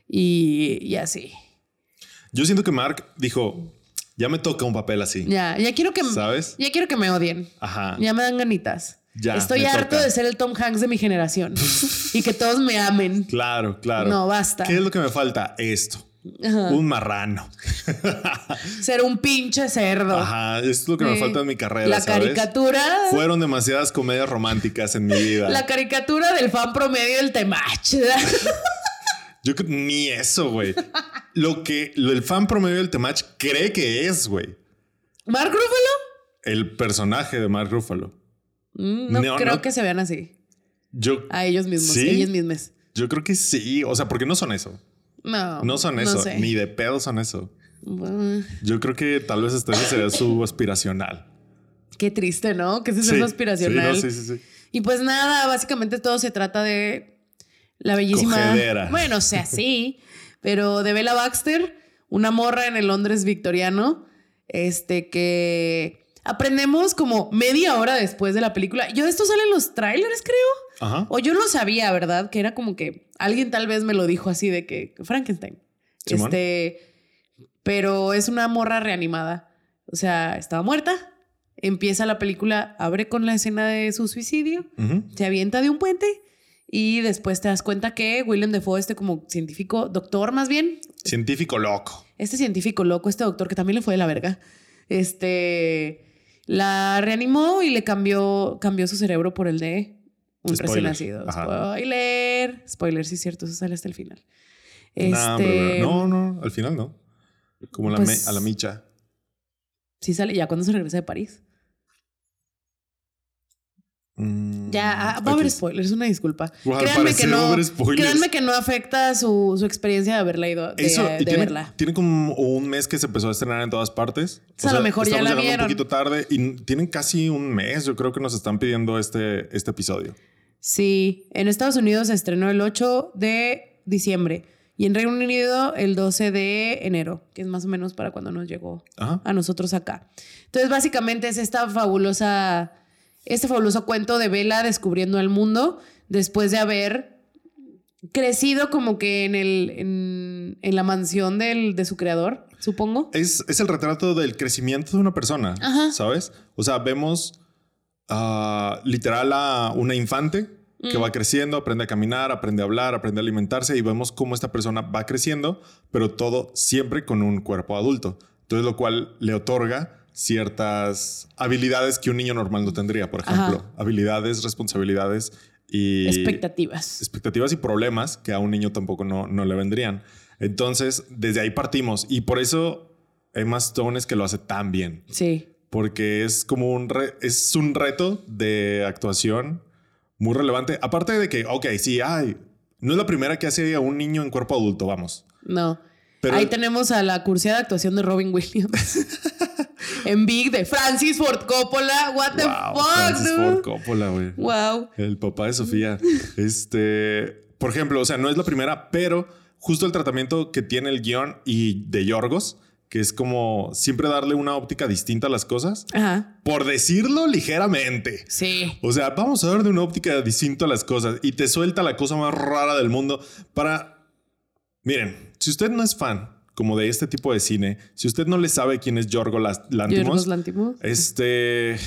y, y así. Yo siento que Mark dijo: Ya me toca un papel así. Ya, ya quiero que, ¿Sabes? ya quiero que me odien. Ajá. Ya me dan ganitas. Ya, Estoy harto toca. de ser el Tom Hanks de mi generación (laughs) y que todos me amen. Claro, claro. No, basta. ¿Qué es lo que me falta? Esto. Un marrano. (laughs) Ser un pinche cerdo. Ajá. Esto es lo que me falta en mi carrera. La ¿sabes? caricatura. Fueron demasiadas comedias románticas en mi vida. La caricatura del fan promedio del Temach. (laughs) Yo creo ni eso, güey. lo que lo- el fan promedio del Temach cree que es, güey. ¿Mark Ruffalo? El personaje de Mark Ruffalo. Mm, No, No, creo no. que se vean así. Yo, A ellos mismos. ¿Sí? Ellos mismos. yo creo que sí. O sea, porque no son eso. No. No son eso. sé. Ni de pedo son eso. Yo creo que tal vez este sería su (laughs) aspiracional. Qué triste, ¿no? Que ese Sí, es aspiracional. Sí, no, sí, sí, sí. Y pues nada, básicamente todo se trata de la bellísima. Cogedera. Bueno, o sea, sí, pero de Bella Baxter, una morra en el Londres victoriano, este que aprendemos como media hora después de la película. Yo esto sale en los trailers, creo. Ajá. O yo lo sabía, ¿verdad? Que era como que alguien tal vez me lo dijo así de que Frankenstein. Este, pero es una morra reanimada. O sea, estaba muerta. Empieza la película, abre con la escena de su suicidio, se avienta de un puente y después te das cuenta que Willem Dafoe, este como científico, doctor más bien, Científico loco. este científico loco, este doctor que también le fue de la verga, este, la reanimó y le cambió, cambió su cerebro por el de un Spoiler. recién nacido. Ajá. Spoiler. Spoiler, sí es cierto, eso sale hasta el final. Nah, Este, no, no, al final no. Como la Pues- me- a la micha. Sí sale ya cuando se regresa de París. Mm, Ya, ah, va a haber spoilers, una disculpa. Wow, créanme, que no, créanme que no afecta su, su experiencia de haberla ido, de, Eso, de y tiene, verla. tiene como un mes que se empezó a estrenar en todas partes. O sea, a lo mejor ya la vieron. un poquito tarde y tienen casi un mes. Yo creo que nos están pidiendo este, este episodio. Sí, en Estados Unidos se estrenó el 8 de diciembre y en Reino Unido el 12 de enero, que es más o menos para cuando nos llegó Ajá. a nosotros acá. Entonces, básicamente es esta fabulosa, este fabuloso cuento de Bella descubriendo el mundo después de haber crecido como que en, el, en, en la mansión del, de su creador, supongo. Es, es el retrato del crecimiento de una persona, Ajá. ¿sabes? O sea, vemos ah, literal a una infante que Mm. va creciendo, aprende a caminar, aprende a hablar, aprende a alimentarse y vemos cómo esta persona va creciendo, pero todo siempre con un cuerpo adulto. Entonces, lo cual le otorga ciertas habilidades que un niño normal no tendría, por Ajá. ejemplo, habilidades, responsabilidades y Expectativas. expectativas y problemas que a un niño tampoco no, no le vendrían. Entonces, desde ahí partimos. Y por eso Emma Stone es que lo hace tan bien. Sí. Porque es como un, re- es un reto de actuación muy relevante. Aparte de que, ok, sí, ay, no es la primera que hace a un niño en cuerpo adulto, vamos. No. Pero- Ahí tenemos a la cursiada actuación de Robin Williams. (laughs) en Big de Francis Ford Coppola. What the Wow, fuck, Francis dude? Ford Coppola, güey. Wow. El papá de Sofía. este, por ejemplo, o sea, no es la primera, pero justo el tratamiento que tiene el guion y de Yorgos, que es como siempre darle una óptica distinta a las cosas, Ajá. por decirlo ligeramente. Sí. O sea, vamos a dar de una óptica distinta a las cosas y te suelta la cosa más rara del mundo para... Miren, si usted no es fan como de este tipo de cine, si usted no le sabe quién es Yorgos Lanthimos. este...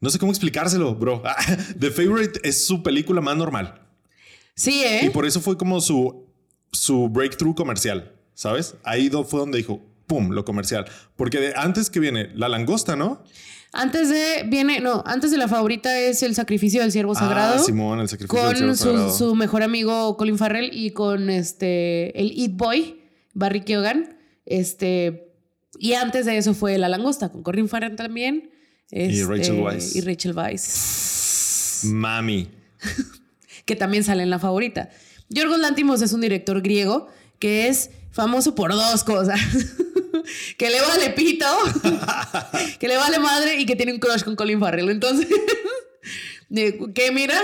No sé cómo explicárselo, bro. (laughs) The Favorite es su película más normal. Sí, Y ¿eh? por eso fue como su, su breakthrough comercial, ¿sabes? Ahí fue donde dijo, ¡pum!, lo comercial. Porque de antes que viene La Langosta, ¿no? Antes de, viene, no, antes de la favorita es el sacrificio del siervo sagrado. Ah, Simón, el sacrificio del con Sagrado. su, su mejor amigo Colin Farrell y con este el Eat Boy, Barry Keoghan. Este, y antes de eso fue La Langosta, con Colin Farrell también. Y este, Rachel Weisz. Y Rachel Weisz, Mami. (laughs) que también sale en la favorita. Yorgos Lantimos es un director griego que es famoso por dos cosas. (laughs) (laughs) que le vale pito, (laughs) que le vale madre y que tiene un crush con Colin Farrell. Entonces, de- (laughs) que mira,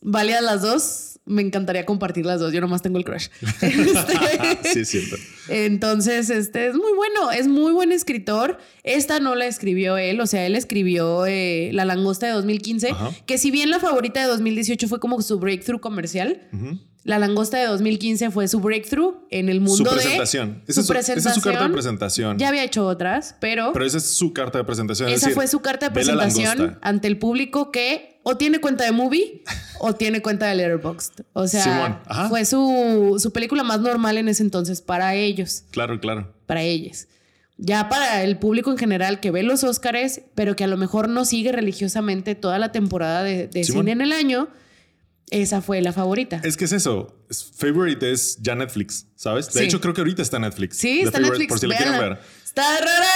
vale a las dos. Me encantaría compartir las dos. Yo nomás tengo el crush. Este, sí, cierto. entonces, este es muy bueno, es muy buen escritor. Esta no la escribió él, o sea, él escribió eh, La Langosta de 2015, Ajá. que si bien la favorita de 2018 fue como su breakthrough comercial. La Langosta de 2015 fue su breakthrough en el Su mundo presentación. de Esa su es su, esa es su presentación. carta de presentación. Ya había hecho otras, pero, Pero esa es su carta de presentación. es esa decir, fue su carta de presentación ante el público que o tiene cuenta de movie o tiene cuenta de Letterboxd. O sea, fue su, su película más normal en ese entonces para ellos Claro, claro. para ellas. Ya para el público en general que ve los Óscares, pero que a lo mejor no sigue religiosamente toda la temporada de, cine en el año, esa fue la favorita. Es que es eso. Es- Favorite es ya Netflix, ¿sabes? De Sí. hecho, creo que ahorita está Netflix. sí, The está Favorite, Netflix. Por si la quieren ver. Está rara.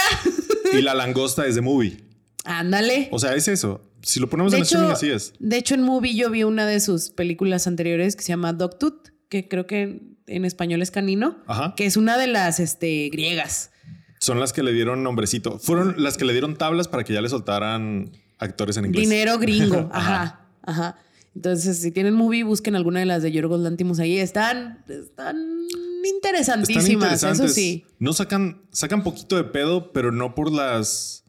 Y La Langosta es de Movie. Ándale. O sea, es eso. Si lo ponemos De en streaming, hecho, así es. de hecho, en Movie yo vi una de sus películas anteriores que se llama Dogtooth, que creo que en, en español es canino, Ajá. que es una de las este, griegas. Son las que le dieron nombrecito. Fueron las que le dieron tablas para que ya le soltaran actores en inglés. Dinero gringo. (laughs) Ajá. Ajá. Ajá. Entonces, si tienen movie, busquen alguna de las de Yorgos Lantimos ahí. Están, están interesantísimas, Están interesantes. eso sí. No sacan, sacan poquito de pedo, pero no por las.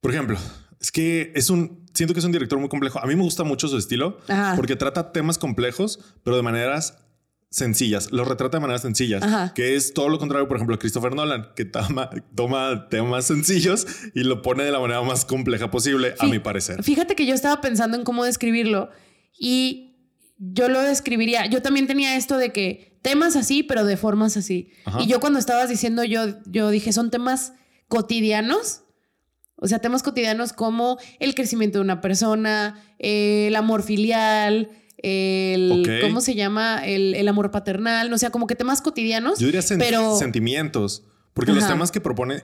Por ejemplo, es que es un. Siento que es un director muy complejo. A mí me gusta mucho su estilo Ajá. porque trata temas complejos, pero de maneras sencillas. Los retrata de maneras sencillas, Ajá. que es todo lo contrario, por ejemplo, a Christopher Nolan, que toma, toma temas sencillos y lo pone de la manera más compleja posible, a mi parecer. Fíjate que yo estaba pensando en cómo describirlo y yo lo describiría. Yo también tenía esto de que temas así, pero de formas así. Ajá. Y yo cuando estabas diciendo, yo, yo dije, son temas cotidianos. O sea, temas cotidianos como el crecimiento de una persona, eh, el amor filial, el. ¿cómo se llama? El, el amor paternal, o sea, como que temas cotidianos. Yo diría sen- pero sentimientos, porque los temas que propone,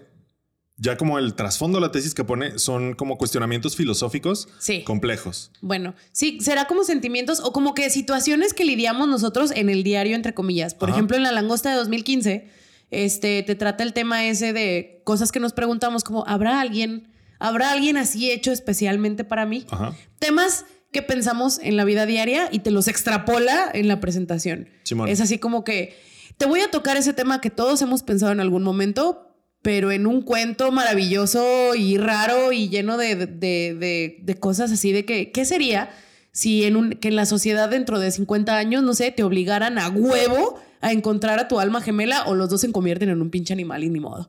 ya como el trasfondo de la tesis que pone, son como cuestionamientos filosóficos Sí. complejos. Bueno, sí, será como sentimientos o como que situaciones que lidiamos nosotros en el diario, entre comillas. Por Ajá. ejemplo, en La Langosta de 2015, este, te trata el tema ese de cosas que nos preguntamos como, ¿habrá alguien, habrá alguien así hecho especialmente para mí? Ajá. Temas que pensamos en la vida diaria y te los extrapola en la presentación. Simón. Es así como que te voy a tocar ese tema que todos hemos pensado en algún momento, pero en un cuento maravilloso y raro y lleno de, de- de- de cosas así de que, ¿qué sería si en, un, que en la sociedad dentro de 50 años, no sé, te obligaran a huevo a encontrar a tu alma gemela o los dos se convierten en un pinche animal y ni modo?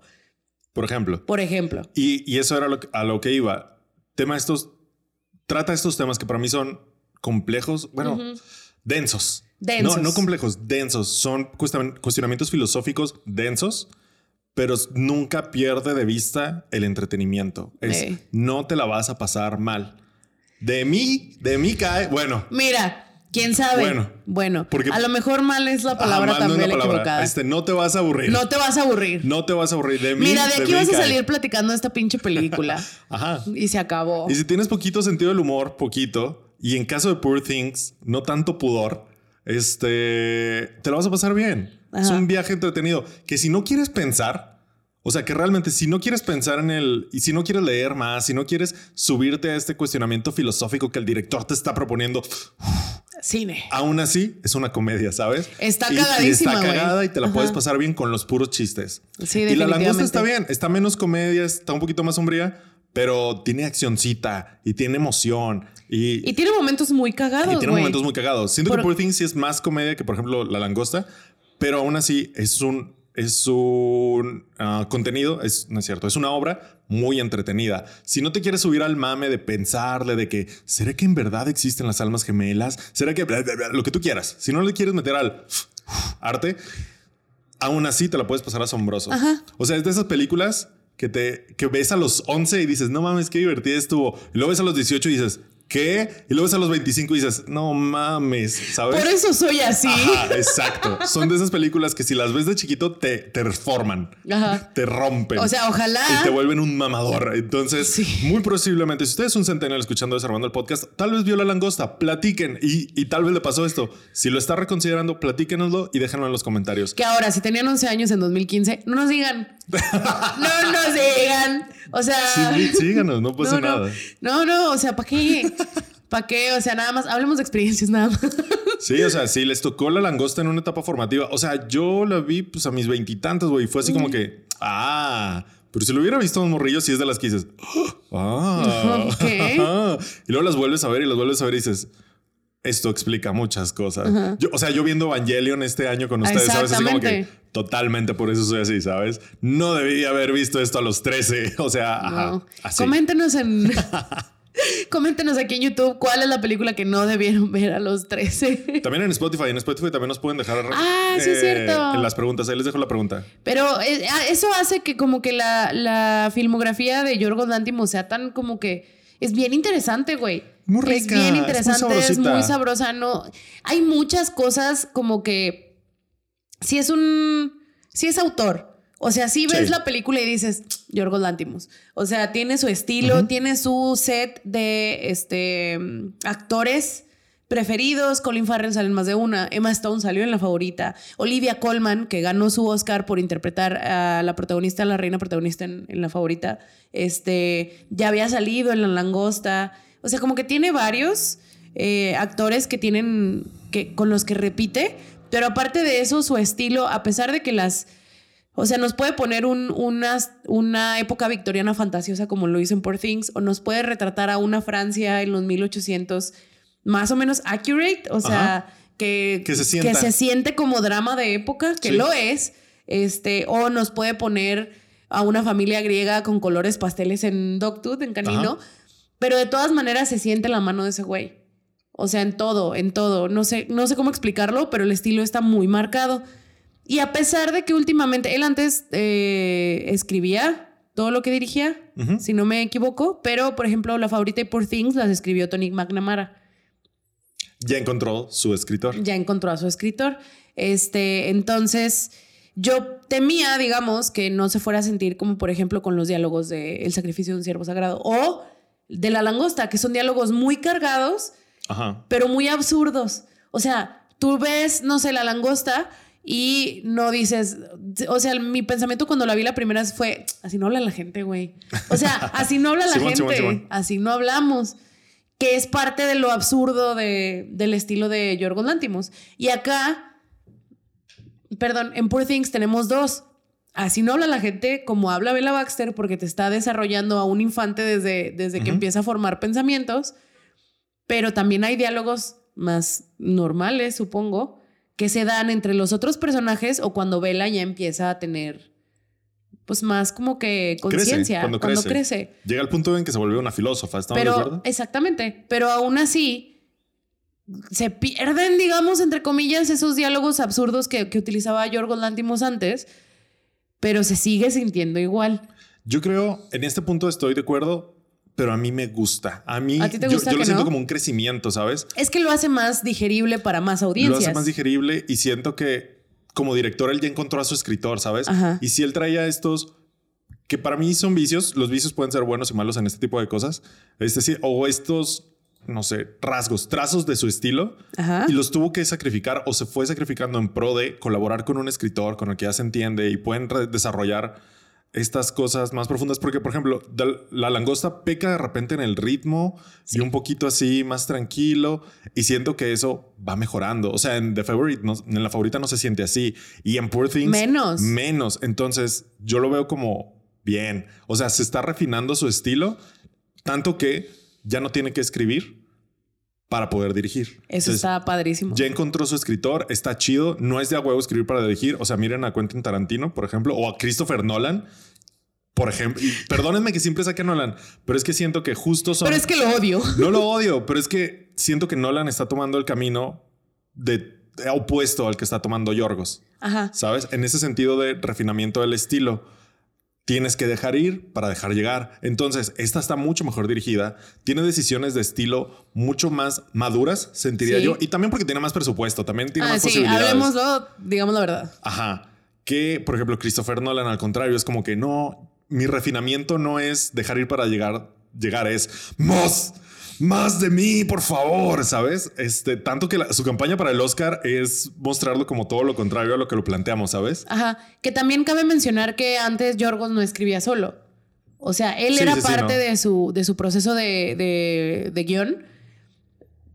Por ejemplo. Por ejemplo. Y, y eso era lo que- a lo que iba. Tema estos, trata estos temas que para mí son complejos, bueno, densos. Densos. No, no complejos, densos. Son cuestion- cuestionamientos filosóficos densos, pero nunca pierde de vista el entretenimiento. Es, no te la vas a pasar mal. De mí, de mí cae, bueno, Mira, quién sabe. Bueno, Bueno, porque- a lo mejor mal es la palabra Ah, no también palabra. equivocada. Este, no te vas a aburrir. No te vas a aburrir. No te vas a aburrir. De mí, Mira, de aquí vas a salir platicando de esta pinche película. (laughs) Ajá. y se acabó. Y si tienes poquito sentido del humor, poquito, y en caso de Poor Things, no tanto pudor, este, te lo vas a pasar bien. Es Ajá. un viaje entretenido que si no quieres pensar, o sea, que realmente si no quieres pensar en el, y si no quieres leer más, si no quieres subirte a este cuestionamiento filosófico que el director te está proponiendo, cine. Aún así, es una comedia, ¿sabes? Está Y- y cagadísima, está cagada y te la puedes Ajá. pasar bien con los puros chistes. Sí, Y la langosta está bien, está menos comedia, está un poquito más sombría, pero tiene accioncita y tiene emoción y, Y tiene momentos muy cagados, y tiene güey. momentos muy cagados. Siento Por- que Poor Things sí es más comedia que, por ejemplo, La Langosta, pero aún así es un, es un ah, contenido, es, no es cierto, es una obra muy entretenida. Si no te quieres subir al mame de pensarle de que, ¿será que en verdad existen las almas gemelas? ¿Será que bla, bla, bla? lo que tú quieras? Si no le quieres meter al (sighs) arte, aún así te la puedes pasar asombroso. Ajá. O sea, es de esas películas que te que ves a los 11 y dices, no mames, qué divertida estuvo. Y luego ves a los 18 y dices, ¿qué? Y luego ves a los 25 y dices, no mames, ¿sabes? Por eso soy así. Ajá, (laughs) exacto. Son de esas películas que si las ves de chiquito te, te reforman, Ajá. te rompen. O sea, ojalá. Y te vuelven un mamador. Entonces, Sí. muy posiblemente, si usted es un centennial escuchando Desarmando el podcast, tal vez vio la langosta, platiquen y, y tal vez le pasó esto. Si lo está reconsiderando, platíquenoslo y déjenlo en los comentarios. Que ahora, si tenían 11 años en 2015, no nos digan. (laughs) no nos digan. O sea. Sí, síganos, no pasa (laughs) no, no. nada. No, no, o sea, ¿para qué? ¿Para qué? O sea, nada más, hablemos de experiencias nada más. Sí, o sea, sí, les tocó la langosta en una etapa formativa. O sea, yo la vi pues a mis veintitantos, güey. Fue así como que, ah, pero si lo hubiera visto a un morrillo, sí es de las que dices, ah, (laughs) Ok. (laughs) y luego las vuelves a ver y las vuelves a ver y dices, esto explica muchas cosas. Yo, o sea, yo viendo Evangelion este año con ustedes, ¿sabes? Así como que totalmente por eso soy así, ¿sabes? No debí haber visto esto a los 13. (laughs) O sea, ajá, así. Coméntenos en. (laughs) Coméntenos aquí en YouTube cuál es la película que no debieron ver a los 13. También en Spotify, en Spotify también nos pueden dejar Ah, sí, es cierto. en las preguntas. Ahí les dejo la pregunta. Pero eh, ah, eso hace que como que la, la filmografía de Yorgos Lanthimos sea tan como que es bien interesante, güey. Muy Es rica, bien es muy interesante, es muy, sabrosita. sabrosa. No, hay muchas cosas como que si es un, si es autor. O sea, si ves Sí. la película y dices, Yorgos Lanthimos. O sea, tiene su estilo, tiene su set de este, actores preferidos. Colin Farrell sale en más de una. Emma Stone salió en la favorita. Olivia Colman, que ganó su Oscar por interpretar a la protagonista, la reina protagonista en, la favorita, este, ya había salido en La Langosta. O sea, como que tiene varios eh, actores que tienen, que, con los que repite. Pero aparte de eso, su estilo, a pesar de que las... O sea, nos puede poner un- una, una época victoriana fantasiosa como lo hizo en Poor Things, o nos puede retratar a una Francia en los 1800 más o menos accurate, o sea, Ajá. que, Que se siente como drama de época, que Sí. lo es, este, o nos puede poner a una familia griega con colores pasteles en Dogtooth, en Canino, Ajá. pero de todas maneras se siente la mano de ese güey. O sea, en todo, en todo. No sé, no sé cómo explicarlo, pero el estilo está muy marcado. Y a pesar de que últimamente, él antes eh, escribía todo lo que dirigía, si no me equivoco, pero por ejemplo, la favorita y Poor Things las escribió Tony McNamara. Ya encontró su escritor. Ya encontró a su escritor. Este, entonces, yo temía, digamos, que no se fuera a sentir como, por ejemplo, con los diálogos de El sacrificio de un siervo sagrado o de La langosta, que son diálogos muy cargados Ajá. pero muy absurdos. O sea, tú ves, no sé, la langosta y no dices, o sea, mi pensamiento cuando la vi la primera vez fue, así no habla la gente, güey. O sea, así no habla la (laughs) gente, así no hablamos. Que es parte de lo absurdo de- del estilo de Yorgos Lantimos. Y acá, perdón, en Poor Things tenemos dos. Así no habla la gente como habla Bella Baxter porque te está desarrollando a un infante desde, desde que empieza a formar pensamientos pero también hay diálogos más normales, supongo, que se dan entre los otros personajes o cuando Bella ya empieza a tener, pues más como que conciencia, cuando cuando, crece. crece. Llega al punto en que se volvió una filósofa. ¿Estamos de Pero, acuerdo? exactamente, pero aún así se pierden, digamos, entre comillas, esos diálogos absurdos que, que utilizaba Yorgos Lantimos antes, pero se sigue sintiendo igual. Yo creo, en este punto estoy de acuerdo, pero a mí me gusta. A mí, ¿A ti te yo, gusta yo lo que siento no? como un crecimiento, ¿sabes? Es que lo hace más digerible para más Lo audiencias. hace más digerible y siento que como director él ya encontró a su escritor, ¿sabes? Ajá. Y si él traía estos que para mí son vicios, los vicios pueden ser buenos y malos en este tipo de cosas, es decir, o estos, no sé, rasgos, trazos de su estilo, Ajá. y los tuvo que sacrificar o se fue sacrificando en pro de colaborar con un escritor con el que ya se entiende y pueden desarrollar estas cosas más profundas, porque por ejemplo, la langosta peca de repente en el ritmo y un poquito así más tranquilo y siento que eso va mejorando. O sea, en The Favorite, no- en la favorita no se siente así y en Poor Things Menos. menos. Entonces yo lo veo como bien. O sea, se está refinando su estilo tanto que ya no tiene que escribir para poder dirigir. Eso Entonces, está padrísimo. ya encontró su escritor, está chido, no es de a huevo escribir para dirigir. O sea, miren a Quentin Tarantino, por ejemplo, o a Christopher Nolan, por ejemplo. Y perdónenme que siempre saque a Nolan, pero es que siento que justo son. Pero es que lo odio. (laughs) No lo odio, pero es que siento que Nolan está tomando el camino de, de opuesto al que está tomando Yorgos. Ajá. ¿Sabes? En ese sentido de refinamiento del estilo. Tienes que dejar ir para dejar llegar. Entonces, esta está mucho mejor dirigida. Tiene decisiones de estilo mucho más maduras, sentiría Sí. yo. Y también porque tiene más presupuesto. También tiene Ah, más sí, posibilidades. hablemoslo, digamos la verdad. Ajá. Que, por ejemplo, Christopher Nolan, al contrario, es como que no, mi refinamiento no es dejar ir para llegar, llegar es más, más de mí, por favor, ¿sabes? Este, tanto que la- su campaña para el Oscar es mostrarlo como todo lo contrario a lo que lo planteamos, ¿sabes? Ajá. Que también cabe mencionar que antes Yorgos no escribía solo. O sea, él Sí, era sí, sí, parte no. de, su, de su proceso de, de- de guion,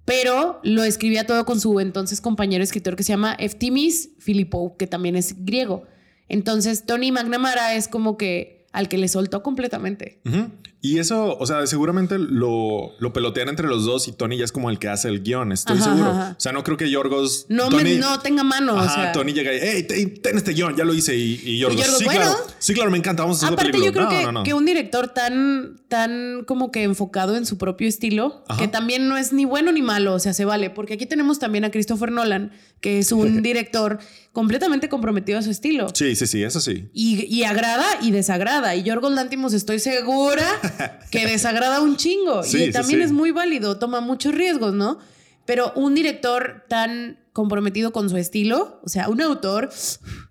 pero lo escribía todo con su entonces compañero escritor que se llama Eftimis Filipou, que también es griego. Entonces, Tony McNamara es como que al que le soltó completamente. Ujú. Y eso, o sea, seguramente lo, lo pelotean entre los dos y Tony ya es como el que hace el guion, estoy Ajá, seguro. ajá. O sea, no creo que Yorgos... No, Tony- me, no tenga mano. o Ajá, sea. Tony llega y, hey, ten, ten este guion, ya lo hice. Y, y Yorgos, Y Yorgos, sí, bueno. claro, sí, claro, me encanta, vamos a hacer Aparte, película. yo creo No, que, no, no. que un director tan, tan como que enfocado en su propio estilo, que también no es ni bueno ni malo, o sea, se vale, porque aquí tenemos también a Christopher Nolan, que es un (laughs) director completamente comprometido a su estilo. Sí, sí, sí, eso sí. Y, y agrada y desagrada. Y Yorgos Lantimos estoy segura (laughs) que desagrada un chingo. Sí, y sí, también sí. es muy válido, toma muchos riesgos, ¿no? Pero un director tan comprometido con su estilo, o sea, un autor,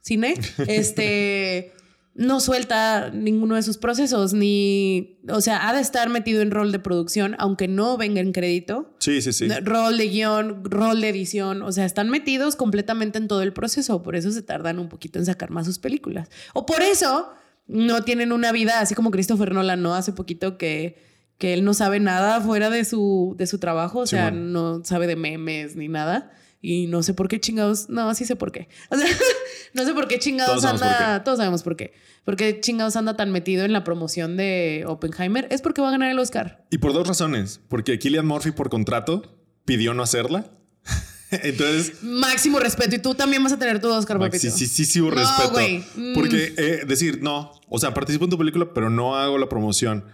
cine, (laughs) este, no suelta ninguno de sus procesos, ni, o sea, ha de estar metido en rol de producción, aunque no venga en crédito. Sí, sí, sí. Rol de guion, rol de edición, o sea, están metidos completamente en todo el proceso, por eso se tardan un poquito en sacar más sus películas. O por eso no tienen una vida así como Christopher Nolan, ¿no? Hace poquito que, que él no sabe nada fuera de su, de su trabajo, o sea, no sabe de memes ni nada. Y no sé por qué chingados, no, sí sé por qué. (laughs) O sea, no sé por qué chingados Todos anda, todos sabemos por qué. ¿Por qué chingados anda tan metido en la promoción de Oppenheimer? Es porque va a ganar el Oscar. Y por dos razones. Porque Killian Murphy por contrato pidió no hacerla. (laughs) (laughs) Entonces, Máximo respeto. Y tú también vas a tener tu Oscar, papito. sí, sí, sí, sí, No, respeto. güey. Mm. Porque eh, decir, no, o sea, participo en tu película, pero no hago la promoción.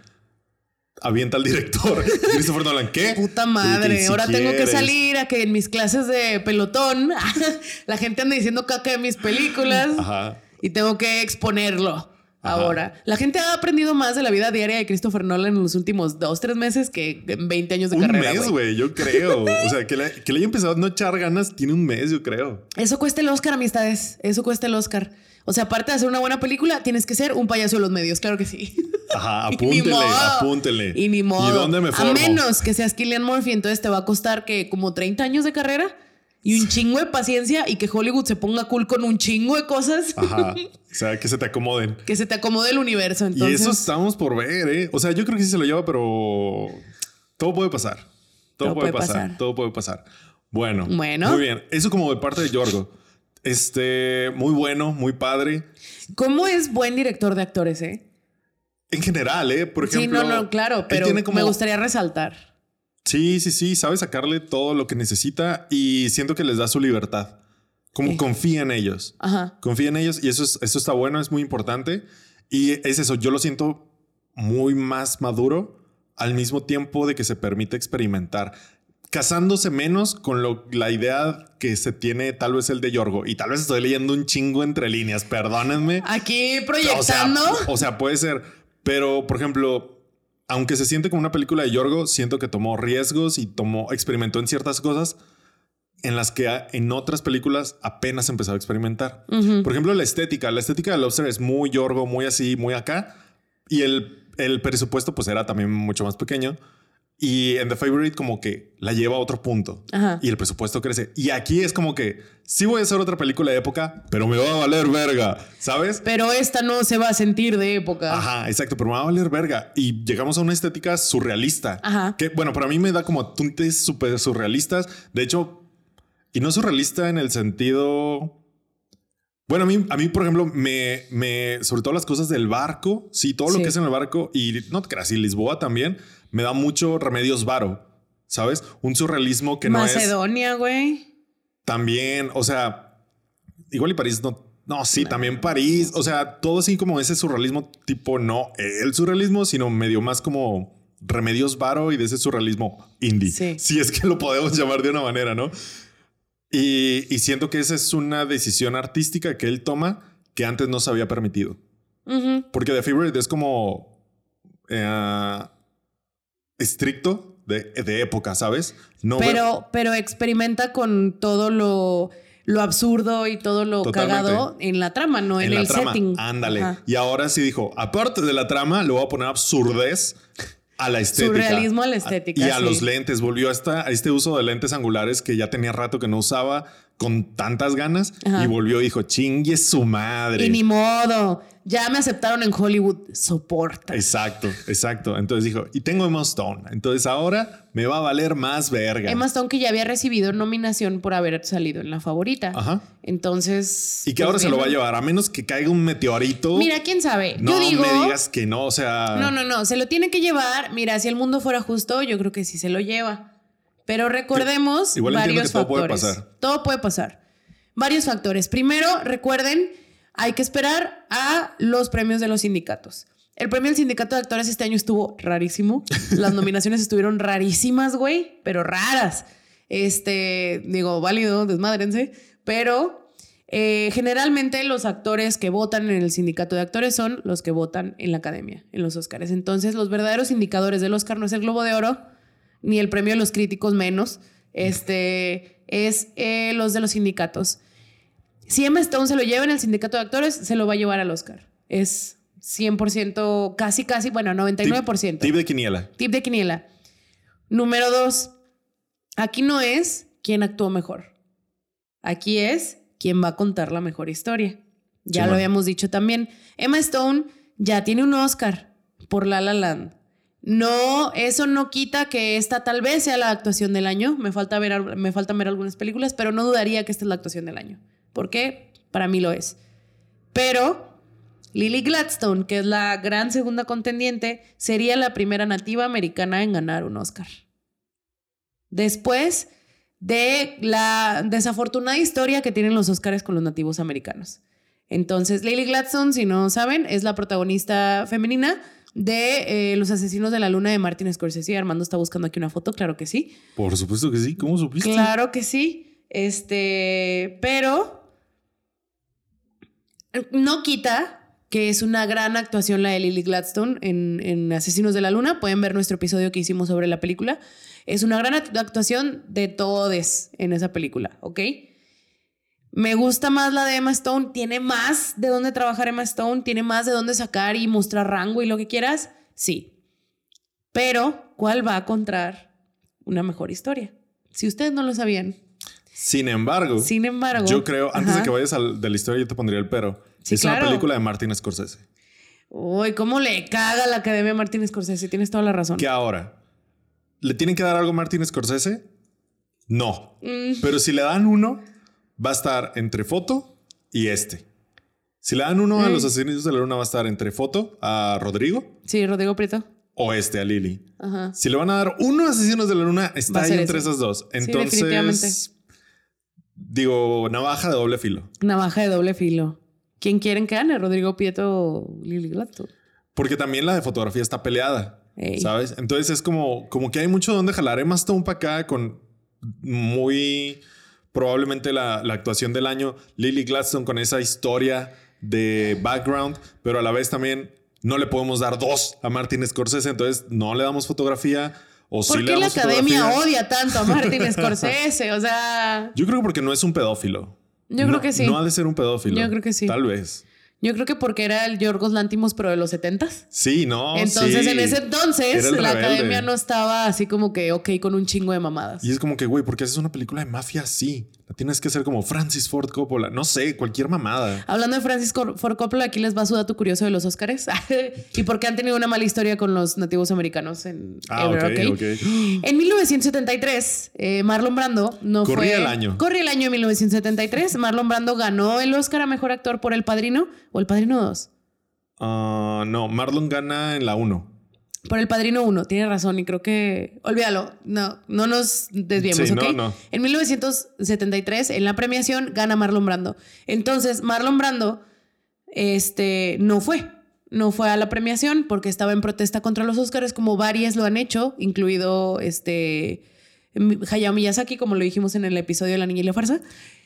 Avienta al director. (laughs) Christopher Nolan, ¿qué? Puta madre. si Ahora tengo que quieres. salir a que en mis clases de pelotón (laughs) la gente anda diciendo caca de mis películas Ajá. y tengo que exponerlo. Ajá. Ahora, la gente ha aprendido más de la vida diaria de Christopher Nolan en los últimos dos, tres meses que en 20 años de Un carrera. mes, güey. yo creo. O sea, que le, que le haya empezado a no echar ganas, tiene un mes, yo creo. Eso cuesta el Oscar, amistades. Eso cuesta el Oscar. O sea, aparte de hacer una buena película, tienes que ser un payaso de los medios, claro que sí. Ajá, (laughs) apúntele, apúntele. Y ni modo. ¿Y dónde me formo? A menos que seas Killian Murphy, entonces te va a costar que como 30 años de carrera y un chingo de paciencia y que Hollywood se ponga cool con un chingo de cosas Ajá. (laughs) O sea, que se te acomoden. que se te acomode el universo. Y Entonces, eso estamos por ver, ¿eh? O sea, yo creo que sí se lo lleva, pero todo puede pasar. Todo, Todo puede, puede pasar. pasar. Todo puede pasar. Bueno. Bueno. Muy bien. Eso como de parte de Yorgo. Este, muy bueno, muy padre. ¿cómo es buen director de actores, eh? En general, ¿eh? Por Sí, ejemplo. no, no, claro, pero como- me gustaría resaltar. Sí, sí, sí. Sabe sacarle todo lo que necesita y siento que les da su libertad. Como Sí. confía en ellos. Ajá. Confía en ellos y eso, es, eso está bueno, es muy importante. Y es eso, yo lo siento muy más maduro al mismo tiempo de que se permite experimentar, casándose menos con lo, la idea que se tiene tal vez el de Yorgo. Y tal vez estoy leyendo un chingo entre líneas, perdónenme. Aquí O sea, proyectando. o sea, puede ser, pero por ejemplo, aunque se siente como una película de Yorgo, siento que tomó riesgos y tomó, experimentó en ciertas cosas en las que en otras películas apenas empezó a experimentar. Por ejemplo, la estética. La estética de Lobster es muy Yorgo, muy así, muy acá. Y el, el presupuesto pues era también mucho más pequeño. Y en The Favorite como que la lleva a otro punto. Ajá. Y el presupuesto crece. Y aquí es como que sí voy a hacer otra película de época, pero me va a valer verga, ¿sabes? Pero esta no se va a sentir de época. Ajá, exacto, pero me va a valer verga. Y llegamos a una estética surrealista. Ajá. Que, bueno, para mí me da como tintes súper surrealistas. De hecho, y no surrealista en el sentido... Bueno, a mí, a mí por ejemplo, me, me, sobre todo las cosas del barco, sí, todo lo Sí. que es en el barco, y no te creas, y Lisboa también, me da mucho Remedios Varo, ¿sabes? Un surrealismo que no es Macedonia, güey. también, o sea, igual y París no. No, sí, también París. O sea, todo así como ese surrealismo tipo, no el surrealismo, sino medio más como remedios varo y de ese surrealismo indie. Sí. Si es que lo podemos llamar de una manera, ¿no? Y, y siento que esa es una decisión artística que él toma que antes no se había permitido. Porque The Favorite es como eh, estricto de, de época, ¿sabes? No Pero, pero experimenta con todo lo, lo absurdo y todo lo Totalmente. cagado en la trama, no en, en la el trama. setting. Ándale. Ajá. Y ahora sí dijo, aparte de la trama, le voy a poner absurdez a la estética. Surrealismo a la estética, Y a los lentes. Volvió hasta a este uso de lentes angulares que ya tenía rato que no usaba con tantas ganas. Ajá. Y volvió y dijo, chingue su madre. Y ni modo. Ya me aceptaron en Hollywood. Soporta. Exacto, exacto. Entonces dijo, y tengo Emma Stone. Entonces ahora me va a valer más verga. Emma Stone que ya había recibido nominación por haber salido en la favorita. Ajá. Entonces. Y que pues, ahora se lo va a llevar, a menos que caiga un meteorito. Mira, quién sabe. no Yo digo. me digas que no, o sea. No, no, no. Se lo tiene que llevar. Mira, si el mundo fuera justo, yo creo que sí se lo lleva. Pero recordemos Igual varios que todo puede factores. pasar. Todo puede pasar. Varios factores. Primero, recuerden, hay que esperar a los premios de los sindicatos. El premio del sindicato de actores este año estuvo rarísimo. (laughs) Las nominaciones estuvieron rarísimas, güey, pero raras. Este, digo, válido, desmadrense, pero eh, generalmente los actores que votan en el sindicato de actores son los que votan en la academia, en los Oscars. Entonces, los verdaderos indicadores del Oscar no es el Globo de Oro, ni el premio de los críticos menos, este, es eh, los de los sindicatos. Si Emma Stone se lo lleva en el sindicato de actores, se lo va a llevar al Oscar. Es 100%, casi, casi, bueno, 99%. Tip, tip de quiniela. Tip de quiniela. Número dos. Aquí no es quién actuó mejor. Aquí es quién va a contar la mejor historia. Ya Sí, lo man. habíamos dicho también. Emma Stone ya tiene un Oscar por La La Land. No, eso no quita que esta tal vez sea la actuación del año. Me falta ver, me faltan ver algunas películas, pero no dudaría que esta es la actuación del año. ¿Por qué? Para mí lo es. Pero Lily Gladstone, que es la gran segunda contendiente, sería la primera nativa americana en ganar un Oscar. Después de la desafortunada historia que tienen los Oscars con los nativos americanos. Entonces, Lily Gladstone, si no saben, es la protagonista femenina de eh, Los Asesinos de la Luna de Martin Scorsese. Armando está buscando aquí una foto, claro que sí. Por supuesto que sí. ¿Cómo supiste? Claro que sí. Este, pero no quita que es una gran actuación la de Lily Gladstone en, en Asesinos de la Luna. Pueden ver nuestro episodio que hicimos sobre la película. Es una gran act- actuación de todos en esa película, ¿ok? Me gusta más la de Emma Stone. Tiene más de dónde trabajar Emma Stone. Tiene más de dónde sacar y mostrar rango y lo que quieras. Sí. Pero, ¿cuál va a contar una mejor historia? Si ustedes no lo sabían. Sin embargo, Sin embargo. yo creo, antes de que vayas al- de la historia, yo te pondría el pero. Sí, es claro. una película de Martin Scorsese. Uy, ¿cómo le caga la Academia a Martín Scorsese? Tienes toda la razón. Que ahora, ¿le tienen que dar algo a Martin Scorsese? No. Mm, Pero si le dan uno, va a estar entre foto y este. Si le dan uno a los asesinos de la luna, va a estar entre foto a Rodrigo sí, Rodrigo Prieto. o este a Lily. Ajá. Si le van a dar uno a asesinos de la luna, está ahí entre ese. esas dos. Entonces, digo, navaja de doble filo. Navaja de doble filo. ¿Quién quieren que gane? ¿Rodrigo Prieto o Lily Gladstone? Porque también la de fotografía está peleada. Ey. ¿Sabes? Entonces es como, como que hay mucho donde jalar. Emma Stone para acá con muy probablemente la, la actuación del año. Lily Gladstone con esa historia de background, pero a la vez también no le podemos dar dos a Martin Scorsese. Entonces no le damos fotografía o sí ¿Por le qué la damos academia fotografía. odia tanto a Martin (laughs) Scorsese? O sea, Yo creo que porque no es un pedófilo. Yo creo que sí. No ha de ser un pedófilo. Yo creo que sí. Tal vez. Yo creo que porque era el Yorgos Lantimos, pero de los 70s. Sí, no. Entonces, sí. en ese entonces, la rebelde. academia no estaba así como que ok con un chingo de mamadas. Y es como que, güey, ¿por qué haces una película de mafia así? Tienes que hacer como Francis Ford Coppola. No sé, cualquier mamada. Hablando de Francis Ford Coppola, aquí les va su dato curioso de los Oscars (laughs) y por qué han tenido una mala historia con los nativos americanos en Ah, Ever, ok, ¿ok? ok. (gasps) En 1973, eh, Marlon Brando no Corría fue. el año. Corría el año de 1973. (laughs) Marlon Brando ganó el Oscar a mejor actor por El Padrino o El Padrino 2. Ah, no, Marlon gana en la 1. Por El Padrino 1, tiene razón y creo que... Olvídalo, no, no nos desviemos, Sí, ¿ok? no, no. En 1973, en la premiación, gana Marlon Brando. Entonces, Marlon Brando este, no fue. No fue a la premiación porque estaba en protesta contra los Oscars, como varias lo han hecho, incluido este, Hayao Miyazaki, como lo dijimos en el episodio de La Niña y la Farsa.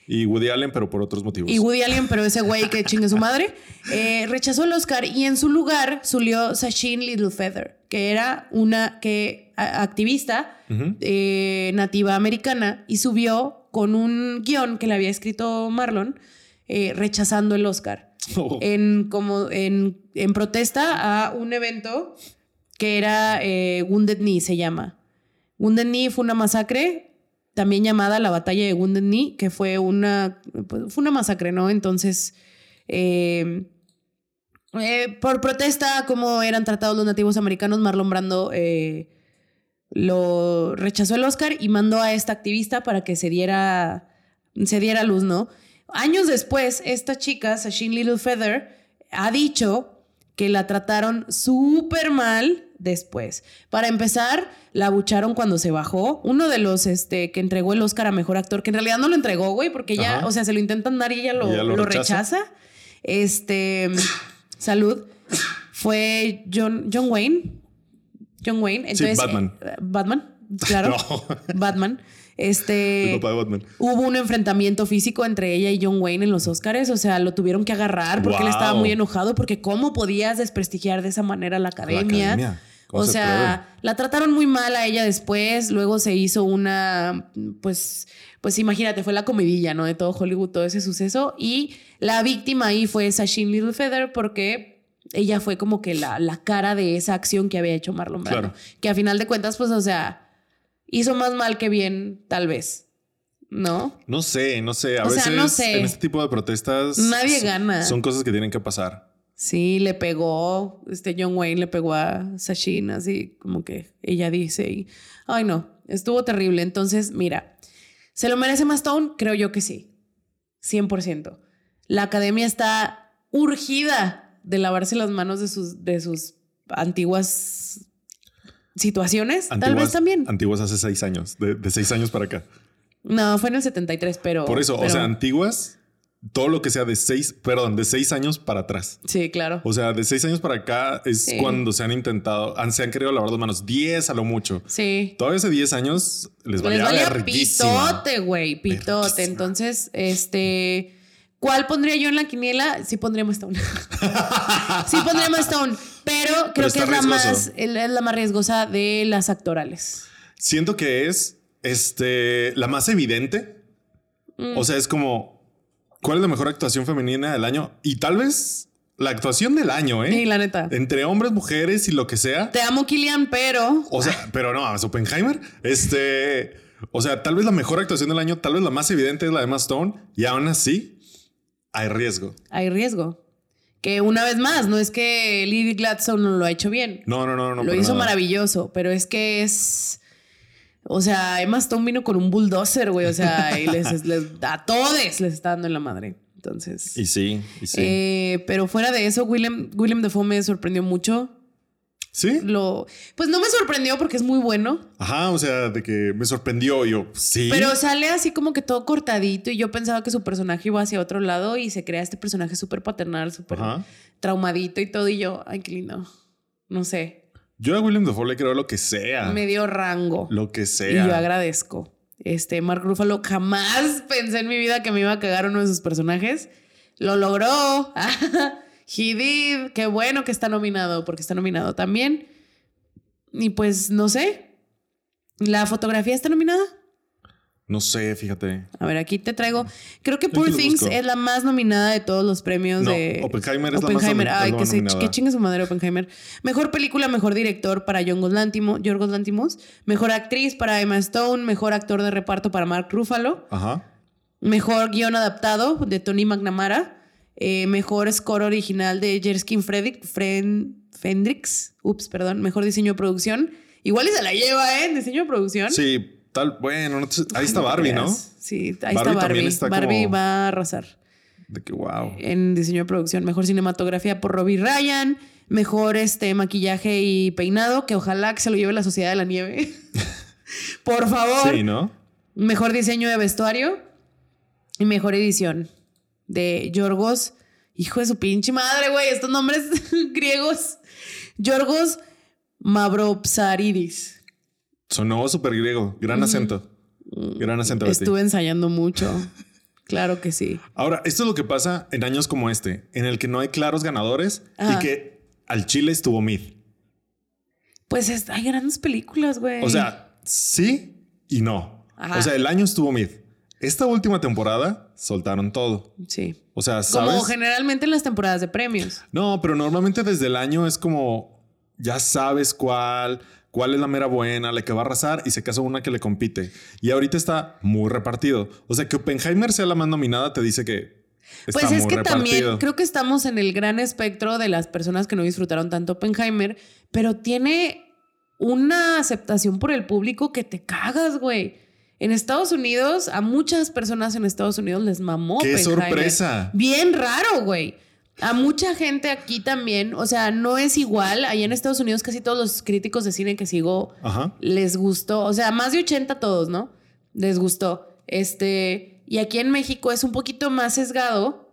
Y Woody Allen, pero por otros motivos. Y Woody Allen, pero ese güey que chingue su madre, eh, rechazó el Oscar y en su lugar subió Sasheen Littlefeather, que era una que, a- activista eh, nativa americana y subió con un guion que le había escrito Marlon eh, rechazando el Oscar Oh. en, como en, en protesta a un evento que era Wounded Knee, se llama. Wounded Knee fue una masacre, también llamada la batalla de Knee, que fue una, pues, fue una masacre, ¿no? Entonces, eh, eh, por protesta cómo eran tratados los nativos americanos, Marlon Brando eh, lo rechazó el Oscar y mandó a esta activista para que se diera, se diera luz, ¿no? Años después, esta chica, Sasheen Littlefeather, ha dicho que la trataron súper mal después. Para empezar, la abucharon cuando se bajó. Uno de los este, que entregó el Oscar a Mejor Actor, que en realidad no lo entregó, güey, porque ya, Ajá. o sea, se lo intentan dar y ella lo, Y ella lo lo rechaza. rechaza. Este, salud. Fue John, John Wayne. John Wayne. Sí, Entonces, Batman. eh, Batman, claro. (laughs) No. Batman. El Este. papá de Batman. Hubo un enfrentamiento físico entre ella y John Wayne en los Oscars, o sea, lo tuvieron que agarrar porque él estaba muy enojado porque cómo podías desprestigiar de esa manera la academia. academia. ¿Cómo O se sea, la trataron muy mal a ella después, luego se hizo una, pues, pues imagínate, fue la comidilla, ¿no? De todo Hollywood, todo ese suceso. Y la víctima ahí fue Sasheen Littlefeather porque ella fue como que la, la cara de esa acción que había hecho Marlon Brando. Claro. Que a final de cuentas, pues, o sea, hizo más mal que bien, tal vez, ¿no? No sé, no sé. A O sea, veces no sé. en este tipo de protestas. Nadie gana. Son cosas que tienen que pasar. Sí, le pegó, este John Wayne le pegó a Sasheen, así como que ella dice. Y, ay, no, estuvo terrible. Entonces, mira, ¿se lo merece más Stone? Creo yo que sí. 100%. La academia está urgida de lavarse las manos de sus, de sus antiguas situaciones. Tal Antiguas- vez también. Antiguas hace seis años. De, de seis años para acá. No, fue en el 73, pero. Por eso, o sea, antiguas, todo lo que sea de seis, perdón, de seis años para atrás. Sí, claro. O sea, de seis años para acá es Sí. cuando se han intentado, han, se han querido lavar las manos. Diez a lo mucho. Sí. Todavía hace 10 años les valía, Les valía pitote, güey, pitote. Verguísima. Entonces, este, ¿cuál pondría yo en la quiniela? Sí pondría Stone. (laughs) sí pondría Stone, pero creo Pero que es la más, es la más riesgosa de las actorales. Siento que es este, la más evidente. Mm. O sea, es como, ¿cuál es la mejor actuación femenina del año? Y tal vez la actuación del año, ¿eh? Sí, la neta. Entre hombres, mujeres y lo que sea. Te amo, Killian, pero O sea, (laughs) pero no, es Oppenheimer. Este, o sea, tal vez la mejor actuación del año, tal vez la más evidente es la de Emma Stone. Y aún así, hay riesgo. hay riesgo. Que una vez más, no es que Lily Gladstone no lo ha hecho bien. No, no, no, no. lo hizo nada. maravilloso, pero es que es. O sea, Emma Stone vino con un bulldozer, güey. O sea, y les, les- a todos les está dando en la madre. Entonces. Y sí, y sí. eh, pero fuera de eso, William, William Dafoe me sorprendió mucho. sí. Lo, pues no me sorprendió porque es muy bueno, Ajá, o sea, de que me sorprendió yo, sí. pero sale así como que todo cortadito y yo pensaba que su personaje iba hacia otro lado y se crea este personaje súper paternal, súper traumadito y todo y yo, ay, qué lindo. No sé, Yo a William Dafoe le creo lo que sea. me dio rango. Lo que Y sea. yo agradezco. Este, Mark Ruffalo jamás (laughs) pensé en mi vida que me iba a cagar uno de sus personajes. Lo logró. (laughs) He did. Qué bueno que está nominado, porque está nominado también. Y pues, no sé. ¿La fotografía está nominada? No sé, fíjate. A ver, aquí te traigo. Creo que Poor Things busco. es la más nominada de todos los premios No, de. Oppenheimer es la más Oppenheimer. Ay, la que, se, que chingue su madre Oppenheimer. Mejor película, mejor director para Yorgos Lantimos. Yorgos Lantimos. Mejor actriz para Emma Stone. Mejor actor de reparto para Mark Ruffalo. Ajá. Mejor guion adaptado de Tony McNamara. Eh, mejor score original de Jerskin Fredrick, Fendrix. Ups, perdón. Mejor diseño de producción. Igual y se la lleva, ¿eh? Diseño de producción. Sí, tal. Bueno, no te- ahí está Barbie, ¿no? Sí, ahí Barbie está también Barbie. está Barbie como- va a arrasar De que wow. en diseño de producción. Mejor cinematografía por Robbie Ryan. Mejor este maquillaje y peinado, que ojalá que se lo lleve la Sociedad de la Nieve. (laughs) por favor. Sí, ¿no? Mejor diseño de vestuario. Y mejor edición de Yorgos. Hijo de su pinche madre, güey. Estos nombres (laughs) griegos. Yorgos Mavropsaridis. Sonó súper griego. Gran acento. Gran acento. Estuve ensayando mucho. (laughs) claro que sí. Ahora, esto es lo que pasa en años como este, en el que no hay claros ganadores Ajá. y que al Chile estuvo mid. Pues es- hay grandes películas, güey. O sea, sí y no. Ajá. O sea, el año estuvo mid. Esta última temporada soltaron todo. Sí. O sea, Como generalmente en las temporadas de premios. No, pero normalmente desde el año es como ya sabes cuál, cuál es la mera buena, la que va a arrasar y se casa una que le compite. Y ahorita está muy repartido. O sea, que Oppenheimer sea la más nominada te dice que está Pues es que también creo que estamos en el gran espectro de las personas que no disfrutaron tanto Oppenheimer, pero tiene una aceptación por el público que te cagas, güey. En Estados Unidos, a muchas personas en Estados Unidos les mamó. ¡Qué Oppenheimer. sorpresa! Bien raro, güey. A mucha gente aquí también, o sea, no es igual. Allá en Estados Unidos casi todos los críticos de cine que sigo Ajá. les gustó, o sea, más de 80 todos, ¿no? Les gustó. Este, y aquí en México es un poquito más sesgado,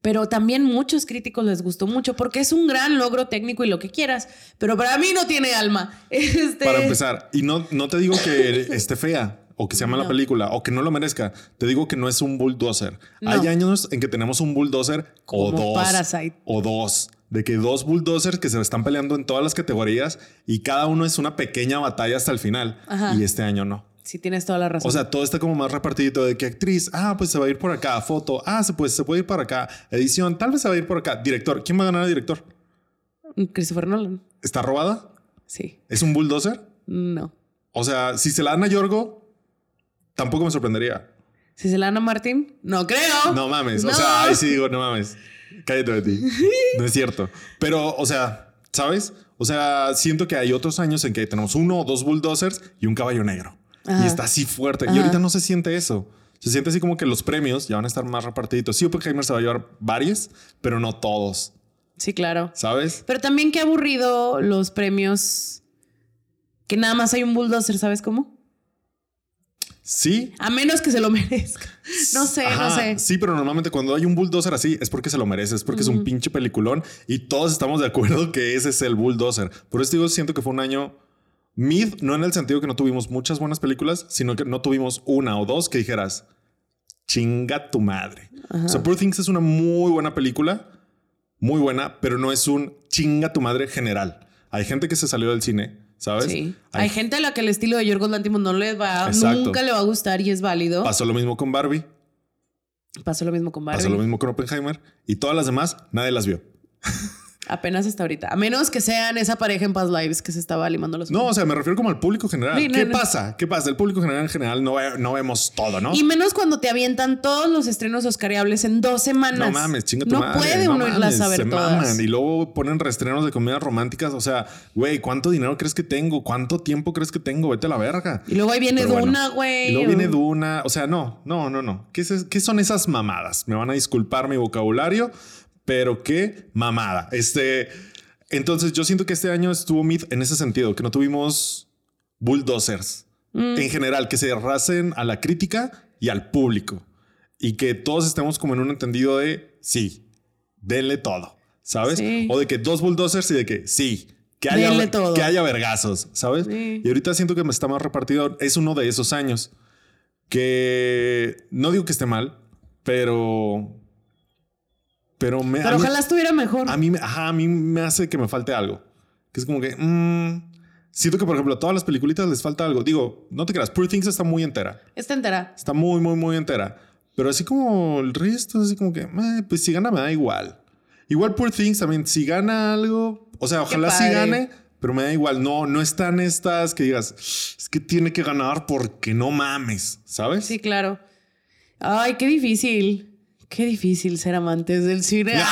pero también muchos críticos les gustó mucho porque es un gran logro técnico y lo que quieras, pero para mí no tiene alma. (laughs) Este, Para empezar, y no, no te digo que esté fea o que se llama la No. película o que no lo merezca. Te digo que no es un bulldozer. No. Hay años en que tenemos un bulldozer o Como dos. Parasite. O dos. De que dos bulldozers que se están peleando en todas las categorías y cada uno es una pequeña batalla hasta el final. Ajá. Y este año no. Sí, tienes toda la razón. O sea, todo está como más repartidito de que actriz, ah, pues se va a ir por acá, foto, ah, se, pues se puede ir por acá, edición, tal vez se va a ir por acá, director, ¿quién va a ganar a director? Christopher Nolan. ¿Está robada? Sí. ¿Es un bulldozer? No. O sea, si se la dan a Yorgo, tampoco me sorprendería. Si se la dan a Martín, no creo. No mames. O sea, ahí sí digo, no mames. Cállate de ti. (laughs) No es cierto. Pero, o sea, ¿sabes? O sea, siento que hay otros años en que tenemos uno o dos bulldozers y un caballo negro. Ajá. Y está así fuerte. Y ahorita no se siente eso. Se siente así como que los premios ya van a estar más repartiditos. Sí, Oppenheimer se va a llevar varios, pero no todos. Sí, claro. ¿Sabes? Pero también qué aburrido los premios que nada más hay un bulldozer, ¿sabes cómo? Sí. A menos que se lo (laughs) merezca. No sé, no Ajá, sé. Sí, pero normalmente cuando hay un bulldozer así es porque se lo merece, es porque es un pinche peliculón y todos estamos de acuerdo que ese es el bulldozer. Por eso digo, siento que fue un año mid, no en el sentido que no tuvimos muchas buenas películas, sino que no tuvimos una o dos que dijeras, chinga tu madre. O sea, Poor Things es una muy buena película, muy buena, pero no es un chinga tu madre general. Hay gente que se salió del cine, ¿sabes? Sí. Hay, gente a la que el estilo de Yorgos Lantimos no les va, Exacto. nunca le va a gustar y es válido. Pasó lo mismo con Barbie, Pasó lo mismo con Barbie. pasó lo mismo con Oppenheimer y todas las demás nadie las vio. (laughs) Apenas hasta ahorita. A menos que sean esa pareja en Past Lives que se estaba limando los No, o sea, me refiero como al público general. Sí, no, ¿Qué no. pasa? ¿Qué pasa? El público general en general no, no vemos todo, ¿no? Y menos cuando te avientan todos los estrenos oscariables en dos semanas. No mames, chinga tu No madre. puede no uno irlas a mames, ver se todas. maman. Y luego ponen reestrenos de comedias románticas. O sea, güey, ¿cuánto dinero crees que tengo? ¿Cuánto tiempo crees que tengo? Vete a la verga. Y luego ahí viene Pero. Duna, güey. Y luego viene Duna. O sea, no, no, no, no. ¿Qué, es- qué son esas mamadas? Me van a disculpar mi vocabulario, pero qué mamada. Este, entonces yo siento que este año estuvo mid en ese sentido, que no tuvimos bulldozers Mm. en general, que se arrasen a la crítica y al público y que todos estemos como en un entendido de sí, denle todo, ¿sabes? Sí. O de que dos bulldozers y de que sí. Que haya, todo. que haya vergazos, ¿sabes? Sí. Y ahorita siento que me está más repartido. Es uno de esos años que no digo que esté mal, pero. Pero me. Pero mí- ojalá estuviera mejor. a mí, me- ajá, a mí me hace que me falte algo. Que es como que. mm, Siento que, por ejemplo, a todas las peliculitas les falta algo. Digo, no te creas, Poor Things está muy entera. Está entera. Está muy, muy, muy entera. Pero así como el resto, así como que, eh, pues si gana me da igual. Igual Poor Things también, si gana algo, o sea, ojalá padre. gane, pero me da igual. No, no están estas que digas, es que tiene que ganar porque no mames, ¿sabes? Sí, claro. Ay, qué difícil. Qué difícil ser amantes del cine. (laughs)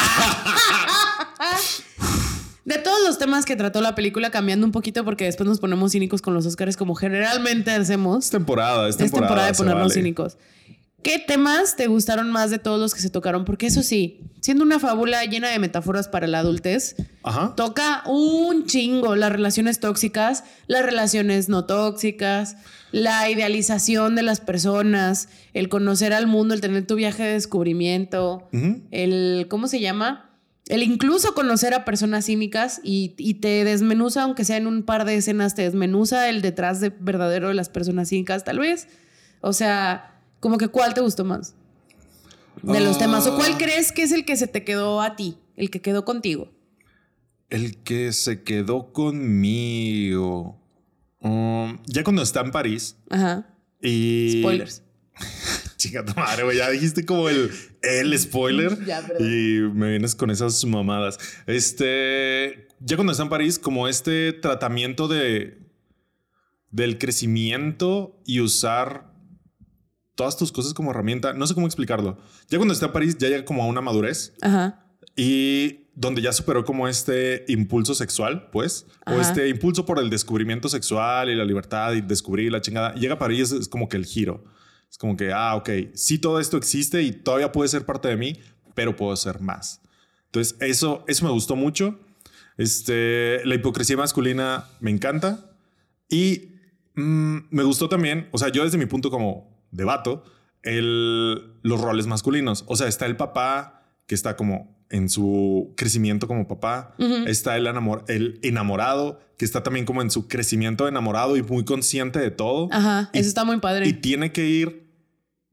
De todos los temas que trató la película, cambiando un poquito porque después nos ponemos cínicos con los Oscars como generalmente hacemos. Es temporada, es Es temporada. temporada de ponernos vale. cínicos. ¿Qué temas te gustaron más de todos los que se tocaron? Porque eso sí, siendo una fábula llena de metáforas para la adultez, Ajá. toca un chingo las relaciones tóxicas, las relaciones no tóxicas, la idealización de las personas, el conocer al mundo, el tener tu viaje de descubrimiento, el, ¿cómo se llama? El incluso conocer a personas cínicas y, y te desmenuza, aunque sea en un par de escenas, te desmenuza el detrás de verdadero de las personas cínicas, tal vez. O sea, como que ¿cuál te gustó más? De los Ah. temas. ¿O cuál crees que es el que se te quedó a ti? El que quedó contigo. El que se quedó conmigo. Um, ya cuando está en París Ajá. y. Spoilers. (laughs) Chica tu madre, güey. Ya dijiste como el, el spoiler. (laughs) Ya, perdón. y me vienes con esas mamadas. Este. Ya cuando está en París, como este tratamiento de. del crecimiento y usar todas tus cosas como herramienta. No sé cómo explicarlo. Ya cuando está en París, ya llega como a una madurez Ajá. y donde ya superó como este impulso sexual, pues, o Ajá. este impulso por el descubrimiento sexual y la libertad y descubrir la chingada. Llega a París, es como que el giro. Es como que, ah, ok, sí todo esto existe y todavía puede ser parte de mí, pero puedo ser más. Entonces, eso, eso me gustó mucho. Este, la hipocresía masculina me encanta. Y mm, me gustó también, o sea, yo desde mi punto como debato, el, los roles masculinos. O sea, está el papá que está como en su crecimiento como papá. Está el, enamor- el enamorado que está también como en su crecimiento de enamorado y muy consciente de todo. Ajá. Y- Eso está muy padre. Y tiene que ir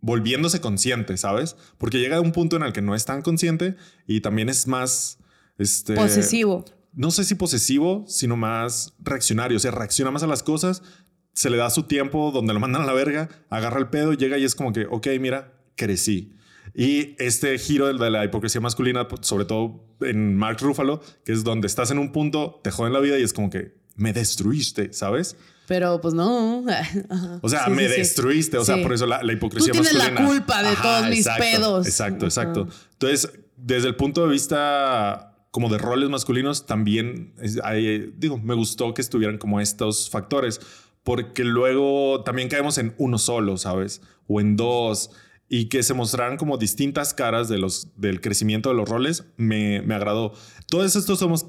volviéndose consciente, ¿sabes? Porque llega a un punto en el que no es tan consciente y también es más... Este, Posesivo. no sé si posesivo, sino más reaccionario. O sea, reacciona más a las cosas, se le da su tiempo donde lo mandan a la verga, agarra el pedo, llega y es como que, ok, mira, crecí. Y este giro de la hipocresía masculina, sobre todo en Mark Ruffalo, que es donde estás en un punto, te joden la vida y es como que me destruiste, ¿sabes? Pero pues no. (laughs) O sea, Sí, me sí, sí. destruiste. O sea, por eso la, la hipocresía Tú tienes la culpa de todos mis exacto, pedos. Exacto, exacto. Ajá. Entonces, desde el punto de vista como de roles masculinos, también hay- digo, me gustó que estuvieran como estos factores, porque luego también caemos en uno solo, ¿sabes? O en dos. Y que se mostraran como distintas caras de los, del crecimiento de los roles, me, me agradó. Todos estos somos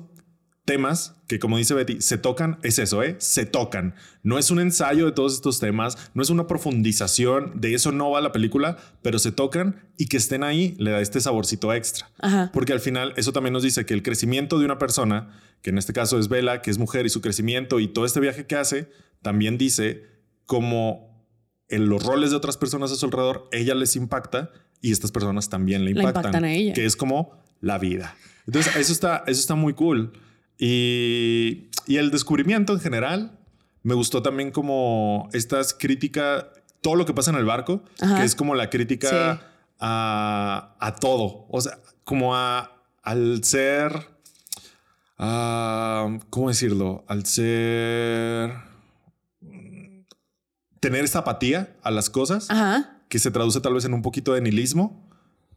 temas que, como dice Betty, se tocan, es eso, ¿eh? Se tocan. No es un ensayo de todos estos temas, no es una profundización, de eso no va la película, pero se tocan y que estén ahí le da este saborcito extra. Ajá. Porque al final eso también nos dice que el crecimiento de una persona, que en este caso es Bella, que es mujer y su crecimiento y todo este viaje que hace, también dice como en los roles de otras personas a su alrededor, ella les impacta y estas personas también le La impactan. impactan a ella. Que es como la vida. Entonces, eso está, eso está muy cool. Y, y el descubrimiento en general, me gustó también como estas críticas, todo lo que pasa en el barco, Ajá. que es como la crítica Sí. a, a todo. O sea, como a, al ser, ah, ¿cómo decirlo? Al ser, tener esta apatía a las cosas Ajá. que se traduce tal vez en un poquito de nihilismo.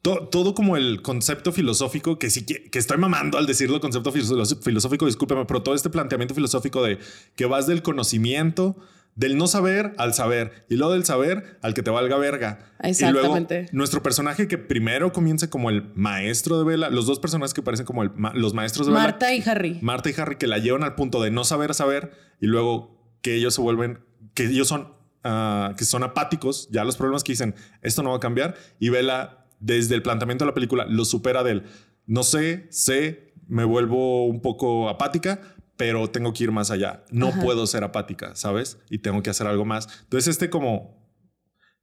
To- todo como el concepto filosófico, que sí que, que estoy mamando al decirlo concepto filosófico, discúlpeme, pero todo este planteamiento filosófico de que vas del conocimiento, del no saber al saber, y luego del saber al que te valga verga. Exactamente. Y luego nuestro personaje que primero comienza como el maestro de Vela, los dos personajes que parecen como el los maestros de Vela. Marta y Harry. Marta y Harry que la llevan al punto de no saber a saber y luego que ellos se vuelven, que ellos son, ah, que son apáticos, ya los problemas que dicen, esto no va a cambiar y Vela desde el planteamiento de la película lo supera del, no sé, sé, me vuelvo un poco apática, pero tengo que ir más allá. No Ajá. puedo ser apática, ¿sabes? Y tengo que hacer algo más. Entonces este como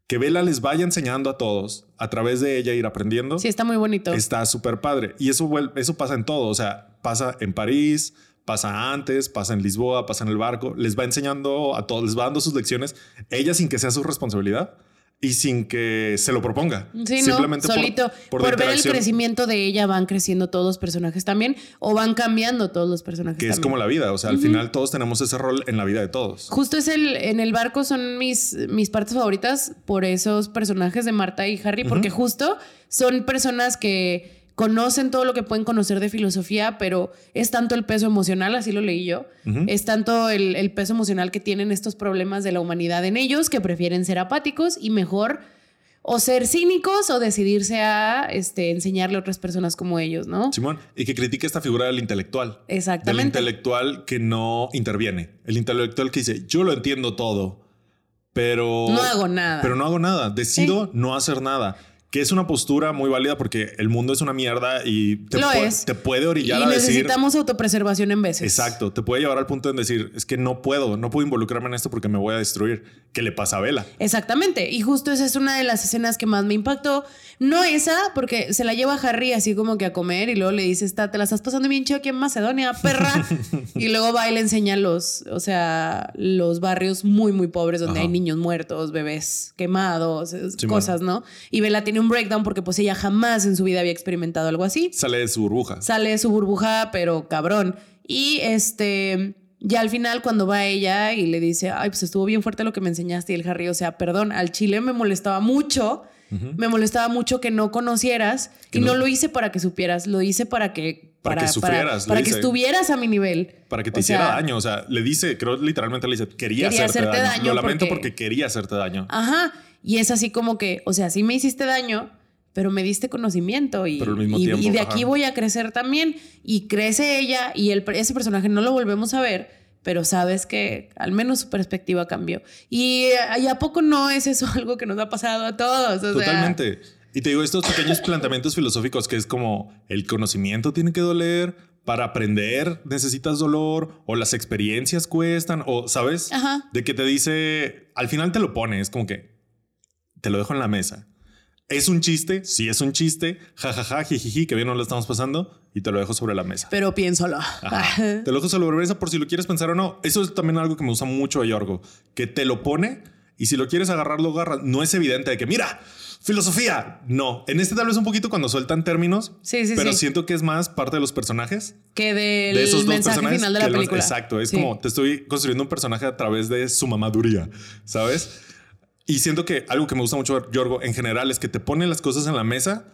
que Vela les vaya enseñando a todos a través de ella ir aprendiendo Sí, está muy bonito. está súper padre. Y eso, eso pasa en todo. O sea, pasa en París, Pasa antes, pasa en Lisboa, pasa en el barco, les va enseñando a todos, les va dando sus lecciones, ella sin que sea su responsabilidad y sin que se lo proponga. Sí, no, solito. Por, ver el crecimiento de ella van creciendo todos los personajes también o van cambiando todos los personajes. Que es como la vida, o sea, al final todos tenemos ese rol en la vida de todos. Justo es el, en el barco son mis, mis partes favoritas por esos personajes de Marta y Harry, porque justo son personas que conocen todo lo que pueden conocer de filosofía, pero es tanto el peso emocional, así lo leí yo, es tanto el, peso emocional que tienen estos problemas de la humanidad en ellos que prefieren ser apáticos y mejor o ser cínicos o decidirse a este, enseñarle a otras personas como ellos, ¿no? Simón, y que critique esta figura del intelectual. Exactamente. Del intelectual que no interviene. El intelectual que dice, yo lo entiendo todo, pero... No hago nada. Pero no hago nada. Decido no hacer nada que es una postura muy válida porque el mundo es una mierda y te, te puede orillar y a decir. Necesitamos autopreservación en veces. Exacto, te puede llevar al punto de decir, es que no puedo, no puedo involucrarme en esto porque me voy a destruir. ¿Qué le pasa a Vela? Exactamente, y justo esa es una de las escenas que más me impactó. No esa, porque se la lleva a Harry así como que a comer y luego le dice, está, te la estás pasando bien chido aquí en Macedonia, perra. (laughs) y luego va y le enseña los, o sea, los barrios muy, muy pobres donde hay niños muertos, bebés quemados, cosas, ¿no? Y Vela tiene un breakdown porque pues ella jamás en su vida había experimentado algo así. Sale de su burbuja. Sale de su burbuja, pero cabrón. Y este, ya al final cuando va ella y le dice, ay, pues estuvo bien fuerte lo que me enseñaste y el Harry, o sea, perdón, al chile me molestaba mucho. Me molestaba mucho que no conocieras y no. lo hice para que supieras, lo hice para que para, que sufrieras. Para, que estuvieras a mi nivel. Para que te hiciera daño. O sea, le dice, creo literalmente le dice, quería, hacerte, daño. Lo lamento porque... porque... quería hacerte daño. Ajá. Y es así como que, o sea, sí me hiciste daño, pero me diste conocimiento y, y, de aquí voy a crecer también. Y crece ella y el, ese personaje no lo volvemos a ver, pero sabes que al menos su perspectiva cambió. Y, a poco no es eso (laughs) algo que nos ha pasado a todos? Totalmente. y te digo, estos pequeños planteamientos filosóficos que es como el conocimiento tiene que doler, para aprender necesitas dolor o las experiencias cuestan o, ¿sabes? De que te dice, al final te lo pone, es como que te lo dejo en la mesa. ¿Es un chiste? Sí, es un chiste. Jajaja, ja, jijiji, que bien nos lo estamos pasando. Y te lo dejo sobre la mesa. Pero piénsalo. te lo dejo sobre la mesa por si lo quieres pensar o no. Eso es también algo que me gusta mucho de Yorgo. Que te lo pone y si lo quieres agarrar, lo agarras. No es evidente de que, mira, filosofía. No. En este tal vez un poquito cuando sueltan términos. Sí, sí, Pero siento que es más parte de los personajes. Que del de esos mensaje final de la película. exacto. Es como te estoy construyendo un personaje a través de su mamaduría. ¿Sabes? Y siento que algo que me gusta mucho, Yorgo, en general, es que te pone las cosas en la mesa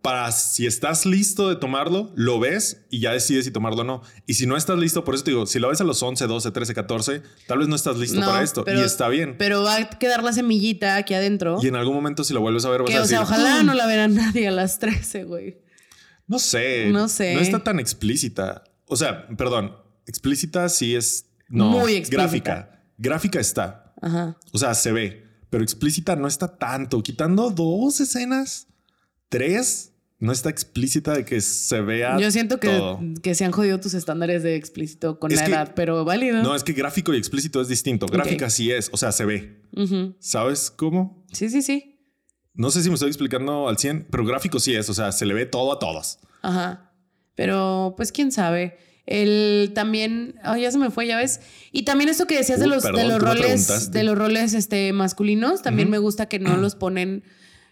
para si estás listo de tomarlo, lo ves y ya decides si tomarlo o no. Y si no estás listo, por eso te digo, si lo ves a los 11, 12, 13, 14, tal vez no estás listo para esto y está bien. Pero va a quedar la semillita aquí adentro. Y en algún momento si lo vuelves a ver vas a decir... O sea, ojalá no la verá (laughs) nadie a las 13, güey. No sé. No sé. No está tan explícita. O sea, perdón, explícita sí es... No, Muy explícita. Gráfica. Gráfica está. Ajá. O sea, se ve pero explícita no está tanto. Quitando dos escenas, tres, no está explícita de que se vea. Yo siento que, que se han jodido tus estándares de explícito con la edad, pero válido. No, es que gráfico y explícito es distinto. Gráfica sí es, o sea, se ve. ¿Sabes cómo? Sí, sí, sí. No sé si me estoy explicando al 100, pero gráfico sí es, o sea, se le ve todo a todos. Ajá. Pero pues quién sabe. El también, oh, ya se me fue, ya ves. Y también esto que decías de los, de los roles, de los roles este, masculinos, también me gusta que no (clears throat) los ponen.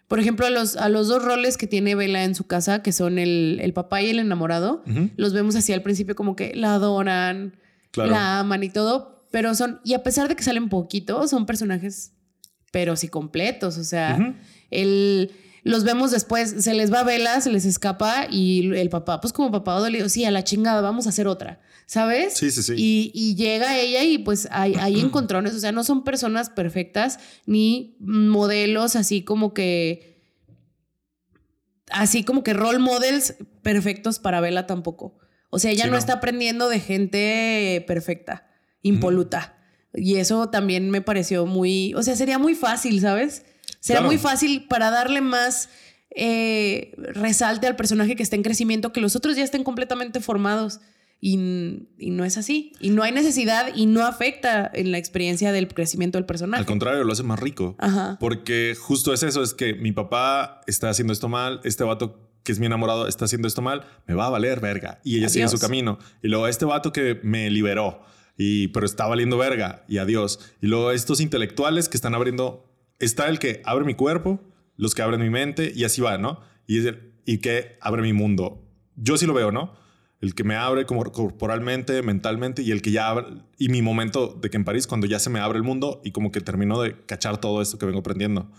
Por ejemplo, a los, a los dos roles que tiene Vela en su casa, que son el, el papá y el enamorado, los vemos así al principio como que la adoran, la aman y todo, pero son, y a pesar de que salen poquito, son personajes, pero sí completos. O sea, el los vemos después, se les va vela, se les escapa y el papá, pues como papá dolido, sí, a la chingada, vamos a hacer otra, ¿sabes? Sí, sí, sí. Y, llega ella y pues hay, hay (clears throat) encontrones, o sea, no son personas perfectas ni modelos así como que, así como que role models perfectos para Vela tampoco. O sea, ella no, está aprendiendo de gente perfecta, impoluta. Y eso también me pareció muy, o sea, sería muy fácil, ¿sabes? Será muy fácil para darle más eh, resalte al personaje que está en crecimiento que los otros ya estén completamente formados. Y, no es así. Y no hay necesidad y no afecta en la experiencia del crecimiento del personaje. Al contrario, lo hace más rico. Ajá. Porque justo es eso, es que mi papá está haciendo esto mal, este vato que es mi enamorado, está haciendo esto mal, me va a valer verga. Y ella sigue Adiós. su camino. Y luego este vato que me liberó, y, pero está valiendo verga, y adiós. Y luego estos intelectuales que están abriendo, está el que abre mi cuerpo, los que abren mi mente, y así va, ¿no? Y, es el, y que abre mi mundo. Yo sí lo veo, ¿no? El que me abre como corporalmente, mentalmente, y el que ya abre, y mi momento de que en París, cuando ya se me abre el mundo y como que termino de cachar todo esto que vengo aprendiendo.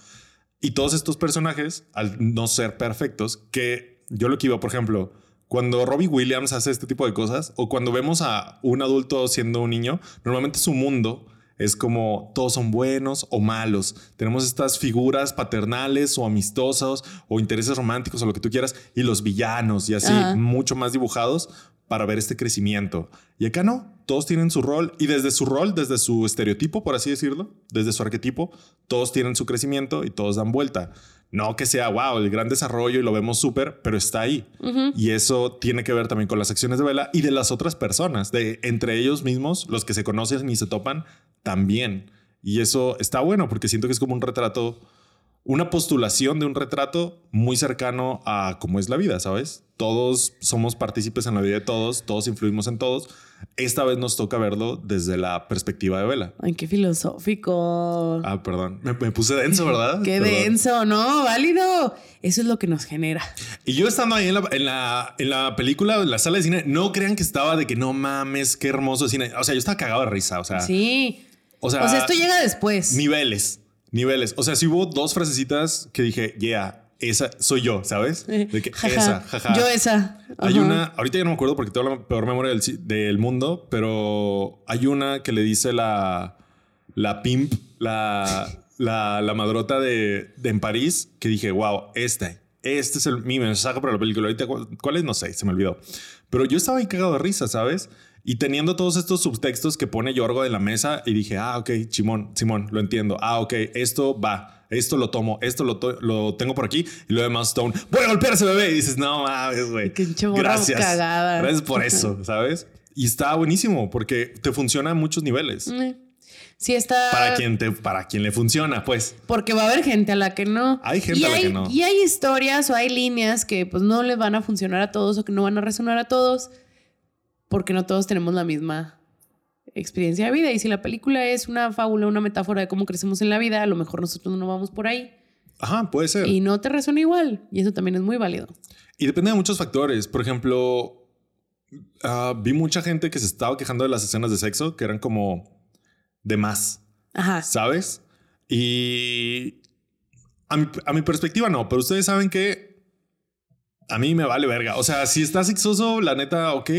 Y todos estos personajes, al no ser perfectos, que yo lo que iba, por ejemplo, cuando Robbie Williams hace este tipo de cosas, o cuando vemos a un adulto siendo un niño, normalmente su mundo es como todos son buenos o malos. Tenemos estas figuras paternales o amistosas o intereses románticos o lo que tú quieras, y los villanos y así, Ajá. mucho más dibujados para ver este crecimiento. Y acá no, todos tienen su rol y desde su rol, desde su estereotipo, por así decirlo, desde su arquetipo, todos tienen su crecimiento y todos dan vuelta. No que sea, wow, el gran desarrollo y lo vemos súper, pero está ahí. Y eso tiene que ver también con las acciones de Vela y de las otras personas, de entre ellos mismos, los que se conocen y se topan, también. Y eso está bueno porque siento que es como un retrato, una postulación de un retrato muy cercano a cómo es la vida, ¿sabes? Todos somos partícipes en la vida de todos, todos influimos en todos. Esta vez nos toca verlo desde la perspectiva de Vela. Ay, qué filosófico. Ah, perdón, me, me puse denso, ¿verdad? (laughs) Qué Perdón. denso, ¿no? Válido. Eso es lo que nos genera. Y yo estando ahí en la, en la, en la película, en la sala de cine, no crean que estaba de que no mames, qué hermoso cine. O sea, yo estaba cagado de risa. O sea, Sí. o sea, O sea, esto llega después. niveles, niveles. O sea, si hubo dos frasecitas que dije, yeah, esa soy yo, ¿sabes? De que esa, jaja. Yo esa. Hay una, ahorita ya no me acuerdo porque tengo la peor memoria del, mundo, pero hay una que le dice la, la pimp, la, la, la madrota de, de en París, que dije, wow, este, este es el, mi mensaje para la película. Ahorita, ¿cuál, cuál es? No sé, se me olvidó. Pero yo estaba ahí cagado de risa, ¿sabes? Y teniendo todos estos subtextos que pone Yorgo en la mesa y dije, ah, ok, Simón, Simón, lo entiendo. Ah, ok, esto va. Esto lo tomo, esto lo, to- lo tengo por aquí y lo demás Stone. Voy a golpear a ese bebé y dices, no mames, güey. Gracias. cagada. Gracias por eso, (laughs) ¿sabes? Y está buenísimo porque te funciona a muchos niveles. Eh. Sí está... Para quien, te, para quien le funciona, pues. Porque va a haber gente a la que no. Hay gente y a la hay, que no. Y hay historias o hay líneas que pues no le van a funcionar a todos o que no van a resonar a todos porque no todos tenemos la misma experiencia de vida. Y si la película es una fábula, una metáfora de cómo crecemos en la vida, a lo mejor nosotros no vamos por ahí Ajá, puede ser. y Y, no te resuena igual. Y eso también es muy válido. depende de muchos factores. Por ejemplo, ah, vi mucha gente que se estaba quejando de las escenas de sexo que eran como de más. Ajá. ¿sabes? Y a mi, a mi perspectiva no, pero ustedes saben que a mí me vale verga. O sea, si está sexoso, la neta, ok,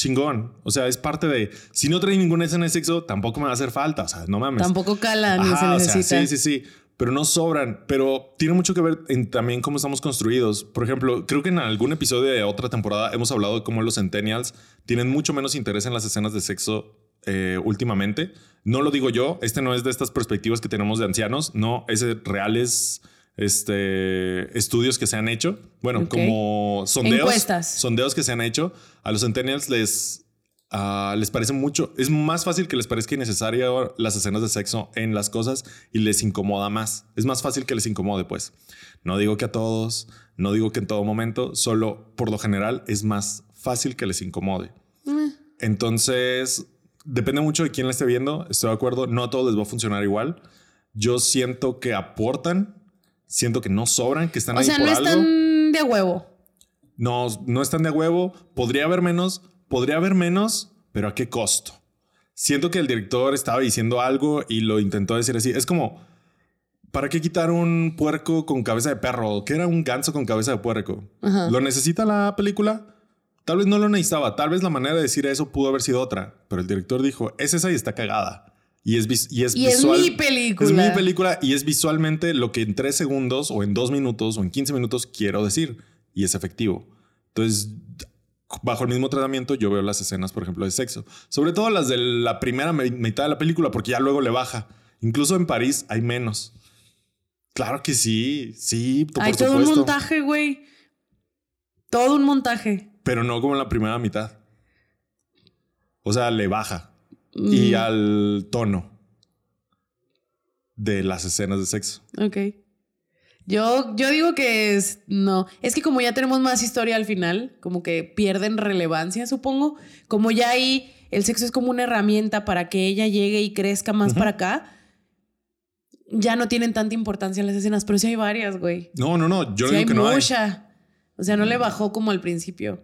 chingón. O sea, es parte de... Si no trae ninguna escena de sexo, tampoco me va a hacer falta. O sea, no mames. Tampoco cala ni se Ajá, o sea, necesita. sí, sí, sí. Pero no sobran. Pero tiene mucho que ver en también cómo estamos construidos. Por ejemplo, creo que en algún episodio de otra temporada hemos hablado de cómo los centennials tienen mucho menos interés en las escenas de sexo eh, últimamente. No lo digo yo. Este no es de estas perspectivas que tenemos de ancianos. No, es reales este, estudios que se han hecho. Bueno, Ok. como sondeos. Encuestas. Sondeos que se han hecho. A los centennials les Ah, les parece mucho, es más fácil que les parezca innecesaria las escenas de sexo en las cosas y les incomoda más. Es más fácil que les incomode, pues. No digo que a todos, no digo que en todo momento, solo por lo general es más fácil que les incomode. Eh, Entonces, depende mucho de quién la esté viendo. Estoy de acuerdo, no a todos les va a funcionar igual. Yo siento que aportan, siento que no sobran, que están O ahí sea, por no algo. están de huevo. No, no están de huevo. Podría haber menos, podría haber menos, pero ¿a qué costo? Siento que el director estaba diciendo algo y lo intentó decir así. Es como, ¿para qué quitar un puerco con cabeza de perro? ¿Qué era un ganso con cabeza de puerco? Ajá. ¿Lo necesita la película? Tal vez no lo necesitaba. Tal vez la manera de decir eso pudo haber sido otra. Pero el director dijo, es esa y está cagada. Y es, y es Y es visual. mi película. Es mi película y es visualmente lo que en tres segundos o en dos minutos o en 15 minutos quiero decir. Y es efectivo. Entonces, bajo el mismo tratamiento, yo veo las escenas, por ejemplo, de sexo. Sobre todo las de la primera me- mitad de la película, porque ya luego le baja. Incluso en París hay menos. Claro que sí, sí, por Hay todo un supuesto. montaje, güey. Todo un montaje. Pero no como en la primera mitad. O sea, le baja. Y Mm, al tono de las escenas de sexo. Ok. Yo, yo digo que es, no. Es que como ya tenemos más historia al final, como que pierden relevancia, supongo. Como ya ahí el sexo es como una herramienta para que ella llegue y crezca más para acá. Ya no tienen tanta importancia las escenas, pero sí hay varias, güey. No, no, no. Yo Sí digo hay que no hay. mucha. O sea, no le bajó como al principio.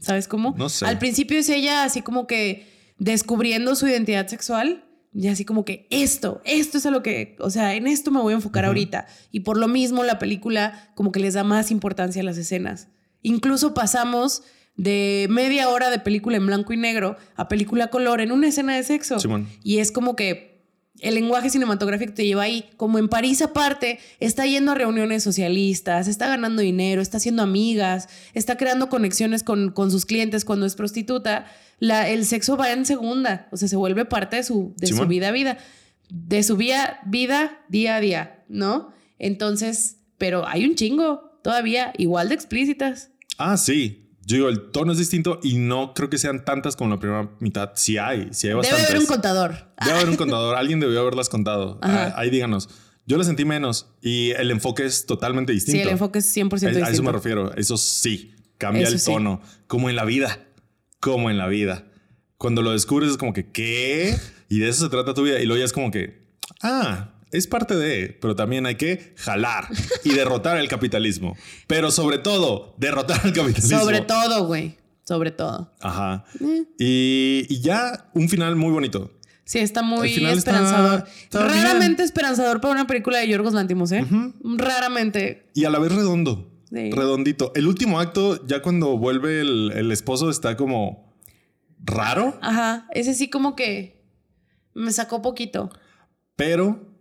¿Sabes cómo? No sé. Al principio es ella así como que descubriendo su identidad sexual y así como que esto, esto es a lo que, o sea, en esto me voy a enfocar ahorita. Y por lo mismo la película como que les da más importancia a las escenas. Incluso pasamos de media hora de película en blanco y negro a película color en una escena de sexo. Simón. Y es como que el lenguaje cinematográfico te lleva ahí. Como en París aparte, está yendo a reuniones socialistas, está ganando dinero, está haciendo amigas, está creando conexiones con, con sus clientes cuando es prostituta. La, el sexo va en segunda, o sea, se vuelve parte de su, de su vida a vida, de su vida, vida día a día, ¿no? Entonces, pero hay un chingo todavía igual de explícitas. Ah, sí. Yo digo, el tono es distinto y no creo que sean tantas como la primera mitad. Sí hay, sí hay Debe bastantes. haber un contador. Debe haber un contador. Alguien debió haberlas contado. Ajá. Ah, Ahí díganos. Yo la sentí menos y el enfoque es totalmente distinto. Sí, el enfoque es 100% A- distinto. A eso me refiero. Eso sí, cambia Eso el sí. tono. Como en la vida. Como en la vida. Cuando lo descubres es como que, ¿qué? Y de eso se trata tu vida. Y luego ya es como que, ah, es parte de, pero también hay que jalar y (laughs) derrotar el capitalismo. Pero sobre todo, derrotar el capitalismo. Sobre todo, güey. Sobre todo. Ajá. Eh. Y, y ya un final muy bonito. Sí, está muy está- esperanzador. bien. Raramente esperanzador para una película de Yorgos Lantimos, ¿eh? Raramente. Y a la vez redondo. Sí. Redondito. El último acto, ya cuando vuelve el, el esposo, está como raro, Ajá. Ese sí como que me sacó poquito. pero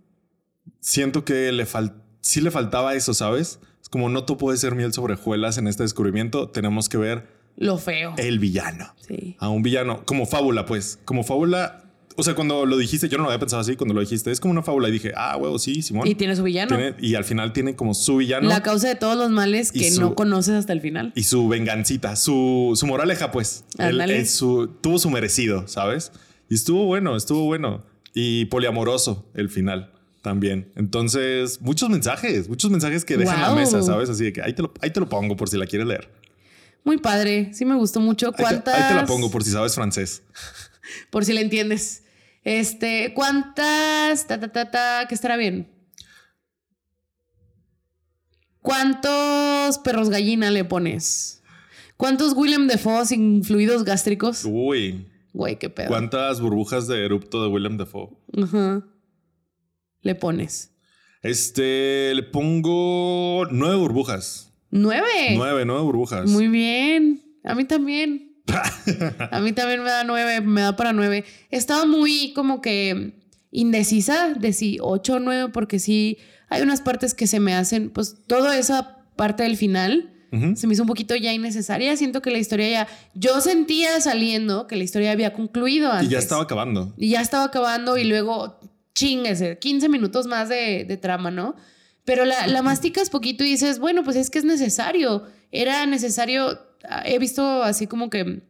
siento que le fal sí le faltaba eso, ¿sabes? Es como no todo puede ser miel sobre hojuelas en este descubrimiento. Tenemos que ver Lo feo. el villano. Sí. A un villano. Como fábula, pues. Como fábula. O sea, cuando lo dijiste, yo no lo había pensado así. Cuando lo dijiste, es como una fábula. Y dije, ah, huevo, sí, Simón. Y tiene su villano. Tiene- y al final tiene como su villano. La causa de todos los males que su- no conoces hasta el final. y su vengancita, su, su moraleja, pues. Él su, tuvo su merecido, ¿sabes? Y estuvo bueno, estuvo bueno. Y poliamoroso el final también. Entonces, muchos mensajes, muchos mensajes que dejan la Guau. mesa, ¿sabes? Así de que ahí te, lo, ahí te lo pongo por si la quieres leer. Muy padre. Sí me gustó mucho. Ahí te, ¿Cuántas? ahí te la pongo por si sabes francés. (laughs) Por si la entiendes. Este, ¿cuántas? Ta, ta, ta, ta, que estará bien. ¿Cuántos perros gallina le pones? ¿Cuántos William Defoe sin fluidos gástricos? Uy, Güey, qué pedo. ¿cuántas burbujas de erupto de William Dafoe? Ajá. Le pones. Este, le pongo nueve burbujas. ¡Nueve! Nueve, nueve burbujas. Muy bien. A mí también. (laughs) A mí también me da nueve, me da para nueve. Estaba muy como que indecisa de si ocho o nueve, porque sí hay unas partes que se me hacen, pues toda esa parte del final se me hizo un poquito ya innecesaria. Siento que la historia ya, yo sentía saliendo que la historia había concluido antes. Y ya estaba acabando. Y ya estaba acabando y luego chinguese, 15 minutos más de, de trama, ¿no? Pero la, la masticas poquito y dices, bueno, pues es que es necesario. Era necesario. ah, He visto así como que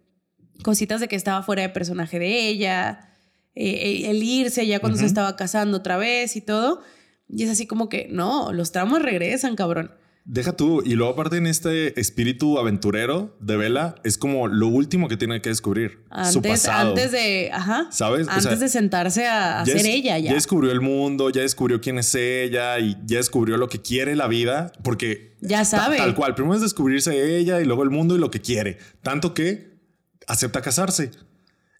cositas de que estaba fuera de personaje de ella, eh, eh, el irse ya cuando se estaba casando otra vez y todo. Y es así como que, no, los tramos regresan, cabrón. Deja tú. Y luego, aparte, en este espíritu aventurero de Vela, es como lo último que tiene que descubrir. su Antes, pasado. antes de, ajá, ¿Sabes? O antes sea, de sentarse a, ya ser ella ya. descubrió el mundo, ya descubrió quién es ella y ya descubrió lo que quiere la vida. Porque Ya sabe. tal cual. Primero es descubrirse ella y luego el mundo y lo que quiere. Tanto que acepta casarse.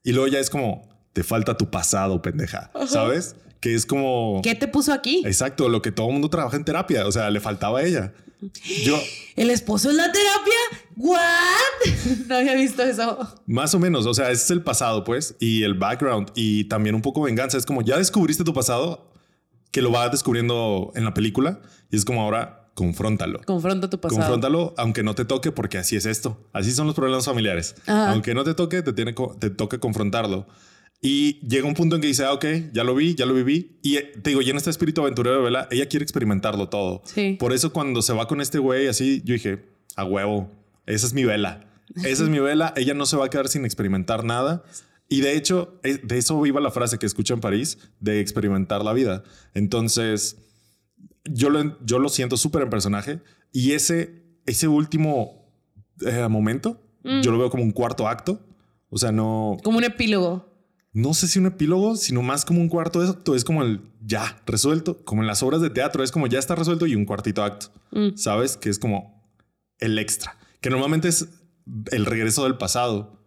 Y luego ya es como, te falta tu pasado, pendeja. ¿Sabes? Que es como... ¿Qué te puso aquí? Exacto, lo que todo el mundo trabaja en terapia. O sea, le faltaba a ella. Yo, ¿El esposo es la terapia? ¿What? (laughs) No había visto eso. más o menos, o sea, ese es el pasado, pues, y el background, y también un poco venganza. Es como ya descubriste tu pasado, que lo vas descubriendo en la película, y es como ahora, confróntalo. Confronta tu pasado. Confróntalo, aunque no te toque, porque así es esto. Así son los problemas familiares. Ajá. Aunque no te toque, te, tiene, te toca confrontarlo. Y llega un punto en que dice, ah, ok, ya lo vi, ya lo viví. Y eh, te digo, y en este espíritu aventurero de Vela, ella quiere experimentarlo todo. Sí. Por eso cuando se va con este güey así, yo dije, a huevo, esa es mi vela. Esa es mi vela. Ella no se va a quedar sin experimentar nada. Y de hecho, eh, de eso iba la frase que escucho en París, de experimentar la vida. Entonces, yo lo, yo lo siento súper en personaje y ese, ese último eh, momento, Mm. yo lo veo como un cuarto acto. O sea, no, Como un epílogo. No sé si un epílogo, sino más como un cuarto acto. Es como el ya resuelto, como en las obras de teatro, es como ya está resuelto y un cuartito acto. Mm. ¿Sabes? Que es como el extra, que normalmente es el regreso del pasado.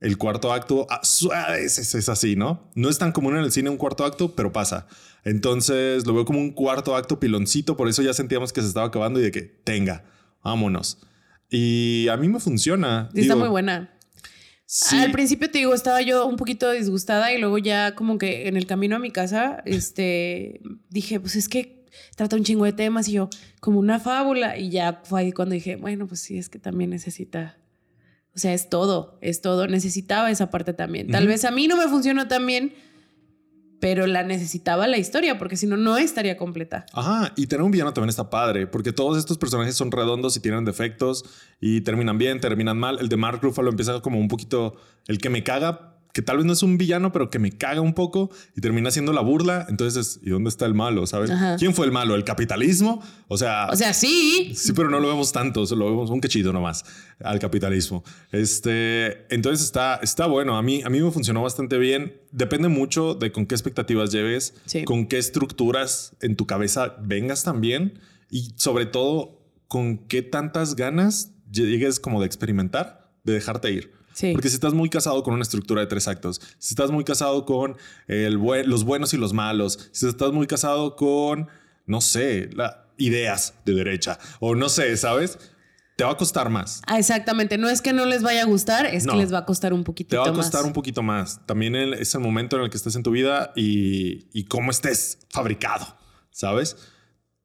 El cuarto acto ah, su- ah, es, es- así, ¿no? No es tan común en el cine un cuarto acto, pero pasa. Entonces lo veo como un cuarto acto piloncito, por eso ya sentíamos que se estaba acabando y de que tenga, vámonos. Y a mí me funciona. Sí, está muy buena. Sí. Al principio te digo, estaba yo un poquito disgustada y luego ya como que en el camino a mi casa, este, dije, pues es que trata un chingo de temas y yo, como una fábula. Y ya fue ahí cuando dije, bueno, pues sí, es que también necesita, o sea, es todo, es todo. Necesitaba esa parte también. Tal vez a mí no me funcionó tan bien, pero la necesitaba la historia, porque si no, no estaría completa. Ajá, y tener un villano también está padre, porque todos estos personajes son redondos y tienen defectos y terminan bien, terminan mal. El de Mark Ruffalo empieza como un poquito el que me caga, que tal vez no es un villano, pero que me caga un poco y termina siendo la burla. Entonces, ¿y dónde está el malo? ¿Sabes? Ajá. ¿Quién fue el malo? ¿El capitalismo? O sea, O sea, sí. Sí, pero no lo vemos tanto, lo vemos un cachito nomás al capitalismo. Este, entonces está, está bueno. A mí, a mí me funcionó bastante bien. Depende mucho de con qué expectativas lleves, Sí. con qué estructuras en tu cabeza vengas también y sobre todo con qué tantas ganas llegues como de experimentar, de dejarte ir. Sí. Porque si estás muy casado con una estructura de tres actos, si estás muy casado con el buen- los buenos y los malos, si estás muy casado con, no sé, la, ideas de derecha o no sé, ¿sabes? Te va a costar más. Ah, exactamente. No es que no les vaya a gustar, es No. que les va a costar un poquito Te va a más. costar un poquito más. También el- es el momento en el que estés en tu vida y, y cómo estés fabricado, ¿sabes?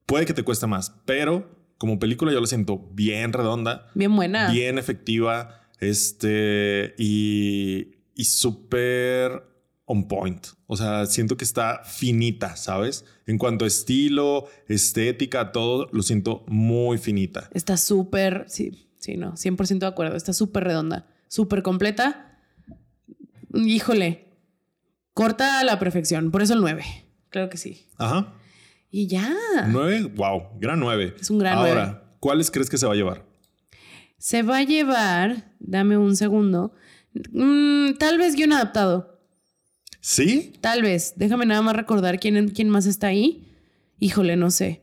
Puede que te cueste más, pero como película yo la siento bien redonda, Bien buena. bien efectiva, este, y, y súper on point. O sea, siento que está finita, ¿sabes? En cuanto a estilo, estética, todo, lo siento muy finita. Está súper, sí, sí, no, 100% de acuerdo. Está súper redonda, súper completa. Híjole, corta a la perfección. Por eso el 9. Claro que sí. Ajá. Y ya. Nueve, wow, gran nueve. Es un gran Ahora. ¿cuáles crees que se va a llevar? Se va a llevar, dame un segundo, mm, tal vez guion adaptado. ¿Sí? Tal vez. Déjame nada más recordar quién, quién más está ahí. Híjole, no sé.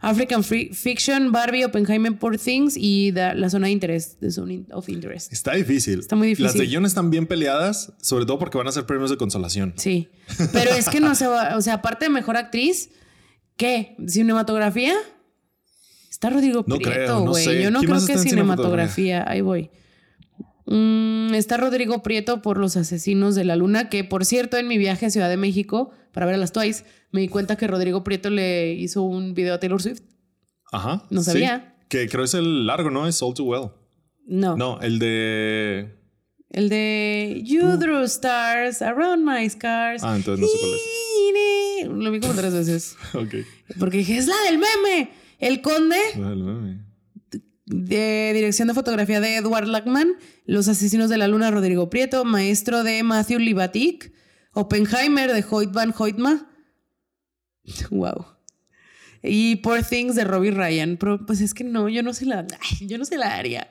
African Free- Fiction, Barbie, Oppenheimer, Poor Things y da- la zona de interés, Zone of Interest. Está difícil. Está muy difícil. Las de guion están bien peleadas, sobre todo porque van a ser premios de consolación. Sí. Pero es que no se va. O sea, aparte de mejor actriz, ¿qué? ¿Cinematografía? Está Rodrigo No Prieto, no güey. sé. Yo no ¿Quién creo que cinematografía. Ahí voy. Mm, está Rodrigo Prieto por Los Asesinos de la Luna, que por cierto, en mi viaje a Ciudad de México para ver a las Twice, me di cuenta que Rodrigo Prieto le hizo un video a Taylor Swift. Ajá. No sí. sabía. Que creo es el largo, ¿no? Es All Too Well. No. No, el de. El de You Drew Stars Around My Scars. Ah, entonces no sé cuál es. Lo vi como tres veces. (laughs) Ok. Porque dije, es la del meme. El Conde, de dirección de fotografía de Edward Lackman. Los Asesinos de la Luna, Rodrigo Prieto. Maestro de Matthew Libatic. Oppenheimer de Hoyt Van Hoytma. (laughs) Wow. Y Poor Things de Robbie Ryan. Pero pues es que no, yo no se la, (laughs) ay, yo no se la haría.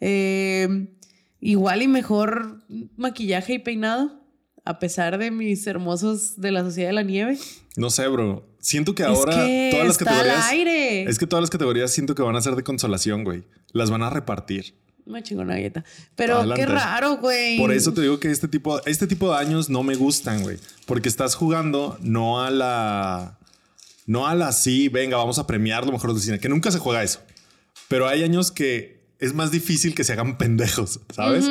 Eh, igual y mejor maquillaje y peinado. A pesar de mis hermosos de la Sociedad de la Nieve. No sé, bro. Siento que ahora es que todas las está categorías. al aire. Es que todas las categorías siento que van a ser de consolación, güey. Las van a repartir. Una chingona galleta. Pero Adelante. qué raro, güey. Por eso te digo que este tipo, este tipo de años no me gustan, güey. Porque estás jugando no a la. No a la sí, venga, vamos a premiar lo mejor del cine. Que nunca se juega eso. Pero hay años que es más difícil que se hagan (laughs) pendejos, ¿sabes?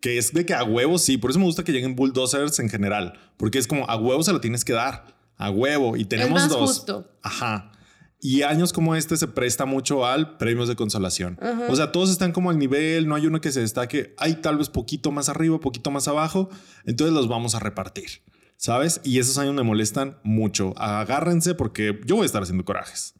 Que es de que a huevo sí. Por eso me gusta que lleguen bulldozers en general. Porque es como a huevo se lo tienes que dar. A huevo. Y tenemos más dos. justo. Ajá. Y años como este se presta mucho al premios de consolación. O sea, todos están como al nivel, no hay uno que se destaque. Hay tal vez poquito más arriba, poquito más abajo. Entonces los vamos a repartir, ¿sabes? Y esos años me molestan mucho. Agárrense porque yo voy a estar haciendo corajes.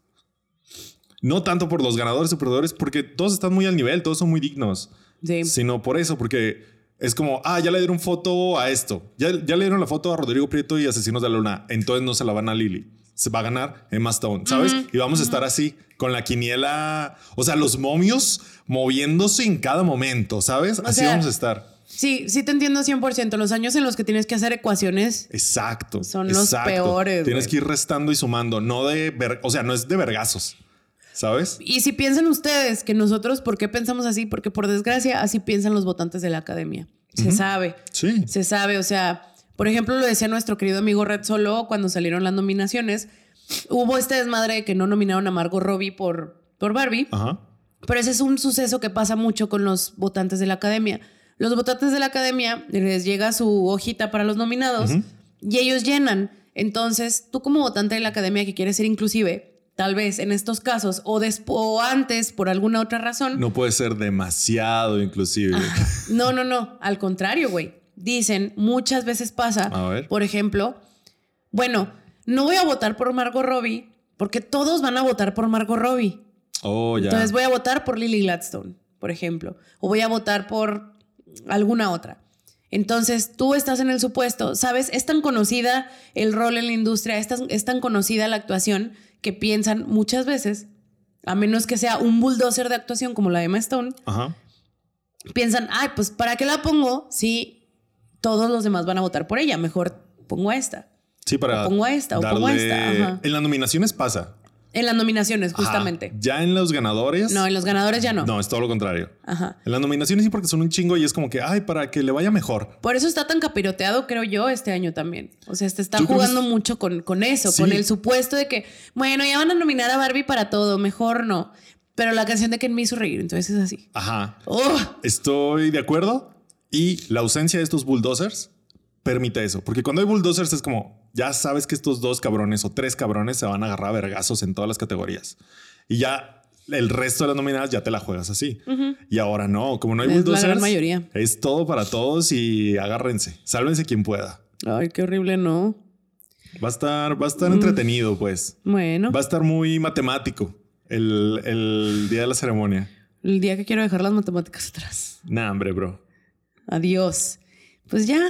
No tanto por los ganadores o perdedores, porque todos están muy al nivel, todos son muy dignos. Sí. Sino por eso, porque es como, ah, ya le dieron foto a esto. Ya, ya le dieron la foto a Rodrigo Prieto y Asesinos de la Luna. Entonces no se la van a Lili. se va a ganar Emma Stone, ¿sabes? Y vamos a estar así con la quiniela, o sea, los momios moviéndose en cada momento, ¿sabes? así sea, vamos a estar. Sí, sí te entiendo 100%. Los años en los que tienes que hacer ecuaciones Exacto. Son los exacto. peores, Tienes que ir restando y sumando, no de, ver- o sea, no es de vergazos, ¿sabes? Y si piensan ustedes que nosotros, ¿por qué pensamos así? Porque por desgracia así piensan los votantes de la academia. Se sabe, Sí. se sabe. O sea, por ejemplo, lo decía nuestro querido amigo Red Solo cuando salieron las nominaciones. Hubo este desmadre de que no nominaron a Margot Robbie por, por Barbie. Ajá. Pero ese es un suceso que pasa mucho con los votantes de la academia. Los votantes de la academia les llega su hojita para los nominados y ellos llenan. Entonces, tú como votante de la academia que quieres ser inclusive, tal vez en estos casos o, o antes por alguna otra razón, No puede ser demasiado inclusive. no, no, no. Al contrario, güey. Dicen, muchas veces pasa, A ver. por ejemplo, bueno, no voy a votar por Margot Robbie porque todos van a votar por Margot Robbie. Oh, ya. Entonces voy a votar por Lily Gladstone, por ejemplo, o voy a votar por alguna otra. Entonces tú estás en el supuesto, ¿sabes? Es tan conocida el rol en la industria, es tan, es tan conocida la actuación que piensan muchas veces, a menos que sea un bulldozer de actuación como la de Emma Stone, Ajá. piensan, ay, pues ¿para qué la pongo si todos los demás van a votar por ella? Mejor pongo a esta. Sí, para. O pongo a esta, o pongo a esta, ajá. En las nominaciones pasa. En las nominaciones, Ajá. justamente. Ya en los ganadores. No, en los ganadores ya no. No, es todo lo contrario. Ajá. En las nominaciones sí, porque son un chingo y es como que, ay, para que le vaya mejor. Por eso está tan capiroteado, creo yo, este año también. O sea, se está Yo jugando es- mucho con, con eso, Sí. con el supuesto de que, bueno, ya van a nominar a Barbie para todo, mejor no. Pero la canción de Ken me hizo reír, entonces es así. Ajá. ¡Oh! Estoy de acuerdo. Y la ausencia de estos bulldozers permite eso. Porque cuando hay bulldozers es como, ya sabes que estos dos cabrones o tres cabrones se van a agarrar a vergazos en todas las categorías. Y ya el resto de las nominadas ya te la juegas así. Y ahora no, como no hay Es la bulldozers, gran mayoría. es todo para todos y agárrense. Sálvense quien pueda. Ay, qué horrible, ¿no? Va a estar, va a Mm. estar entretenido, pues. Bueno, Va a estar muy matemático el, el día de la ceremonia. el día que quiero dejar las matemáticas atrás. Nah, hombre, bro. Adiós. Pues ya,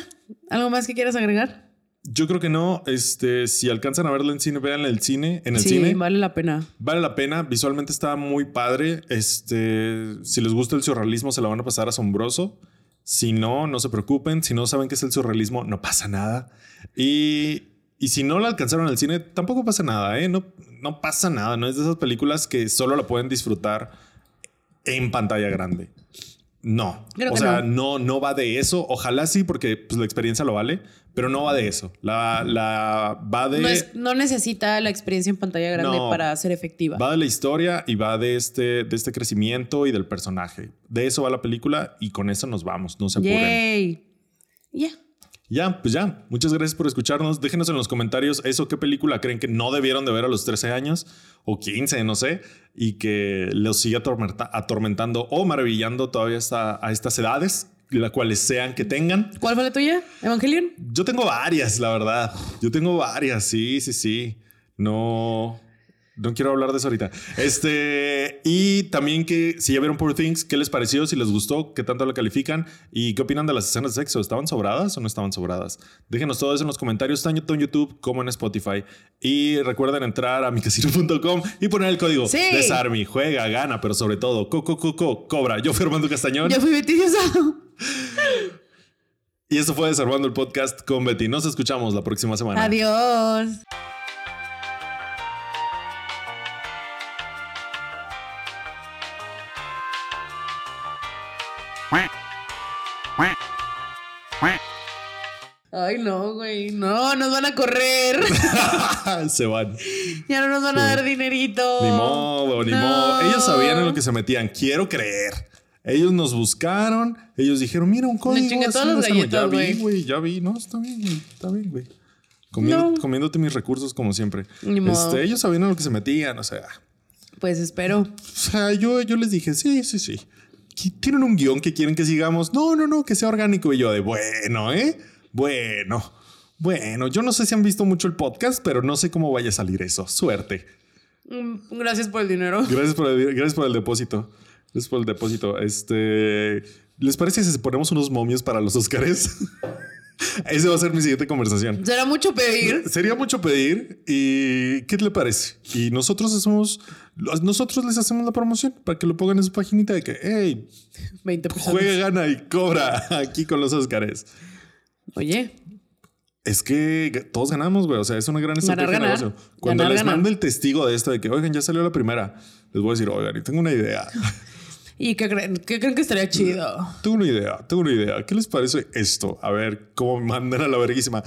¿algo más que quieras agregar? Yo creo que no. Este, si alcanzan a verla en cine, vean el cine. En el sí, cine vale la pena. vale la pena. Visualmente está muy padre. Este, si les gusta el surrealismo, se la van a pasar asombroso. Si no, no se preocupen. Si no saben qué es el surrealismo, no pasa nada. Y, y si no la alcanzaron en el cine, tampoco pasa nada. ¿eh? No, no pasa nada. No es de esas películas que solo la pueden disfrutar en pantalla grande. No. Creo o sea, no. no. no, va de eso. Ojalá sí, porque pues, la experiencia lo vale, pero no va de eso. La, la va de. No, es- no necesita la experiencia en pantalla grande No. para ser efectiva. Va de la historia y va de este, de este crecimiento y del personaje. De eso va la película y con eso nos vamos. No se apuren. Yay. Ya. Ya, pues ya. Muchas gracias por escucharnos. Déjenos en los comentarios eso, qué película creen que no debieron de ver a los 13 años o 15, no sé, y que los atormenta- atormentando o maravillando todavía hasta a estas edades, las cuales sean que tengan. ¿Cuál fue la tuya? ¿Evangelion? Yo tengo varias, la verdad. Yo tengo varias, sí, sí, sí. No, no quiero hablar de eso ahorita. Este, y también que si ya vieron Poor Things, ¿qué les pareció? Si les gustó, ¿qué tanto la califican? ¿Y qué opinan de las escenas de sexo? ¿Estaban sobradas o no estaban sobradas? Déjenos todo eso en los comentarios, tanto en YouTube como en Spotify. Y recuerden entrar a micasino.com y poner el código Sí. Desarmi. Juega, gana, pero sobre todo, co, co, co, co, cobra. Yo fui Armando Castañón. Yo fui Betty. (laughs) Y esto fue Desarmando el podcast con Betty. Nos escuchamos la próxima semana. Adiós. Ay, no, güey. No, nos van a correr. (laughs) Se van. ya no nos van a dar dinerito. Ni modo, ni No. modo. Ellos sabían en lo que se metían. Quiero creer. Ellos nos buscaron. Ellos dijeron, mira un código. así, todas las desarma". galletas, Ya vi, güey. Ya vi. No, está bien, güey. Está bien, güey. Comiendo- No. Comiéndote mis recursos como siempre. Ni modo. Este, ellos sabían en lo que se metían. O sea, Pues espero. o sea yo, yo les dije, sí, sí, sí. ¿Qui- ¿Tienen un guion que quieren que sigamos? No, no, no, que sea orgánico. Y yo de, bueno, ¿eh? Bueno. Bueno, yo no sé si han visto mucho el podcast, pero no sé cómo vaya a salir eso. Suerte. Mm, Gracias por el dinero. Gracias por el, gracias por el depósito. Gracias por el depósito. Este, ¿les parece si ponemos unos momios para los Óscares? (laughs) Ese va a ser mi siguiente conversación. Será mucho pedir. Sería mucho pedir. ¿Y qué le parece? Y nosotros hacemos, nosotros les hacemos la promoción para que lo pongan en su paginita de que, hey, 20 personas. juega, gana y cobra aquí con los Oscars. Oye, Es que todos ganamos, güey. O sea, es una gran estrategia Ganar, de negocio. Cuando Ganar, les ganar. mande el testigo de esto de que, oigan, ya salió la primera, les voy a decir, oigan, y tengo una idea. (laughs) ¿y qué creen? ¿Qué creen que estaría chido? tengo una idea, tengo una idea. ¿Qué les parece esto? A ver, cómo me mandan a la verguísima.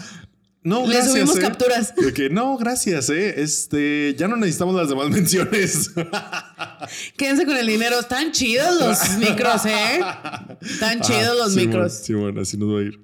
No, Le gracias. subimos ¿eh? capturas. De que no, gracias, eh. Este, ya no necesitamos las demás (laughs) menciones. (laughs) Quédense con el dinero. Están chidos los micros, ¿eh? Están chidos los Sí, micros. bueno, sí, bueno, así nos va a ir.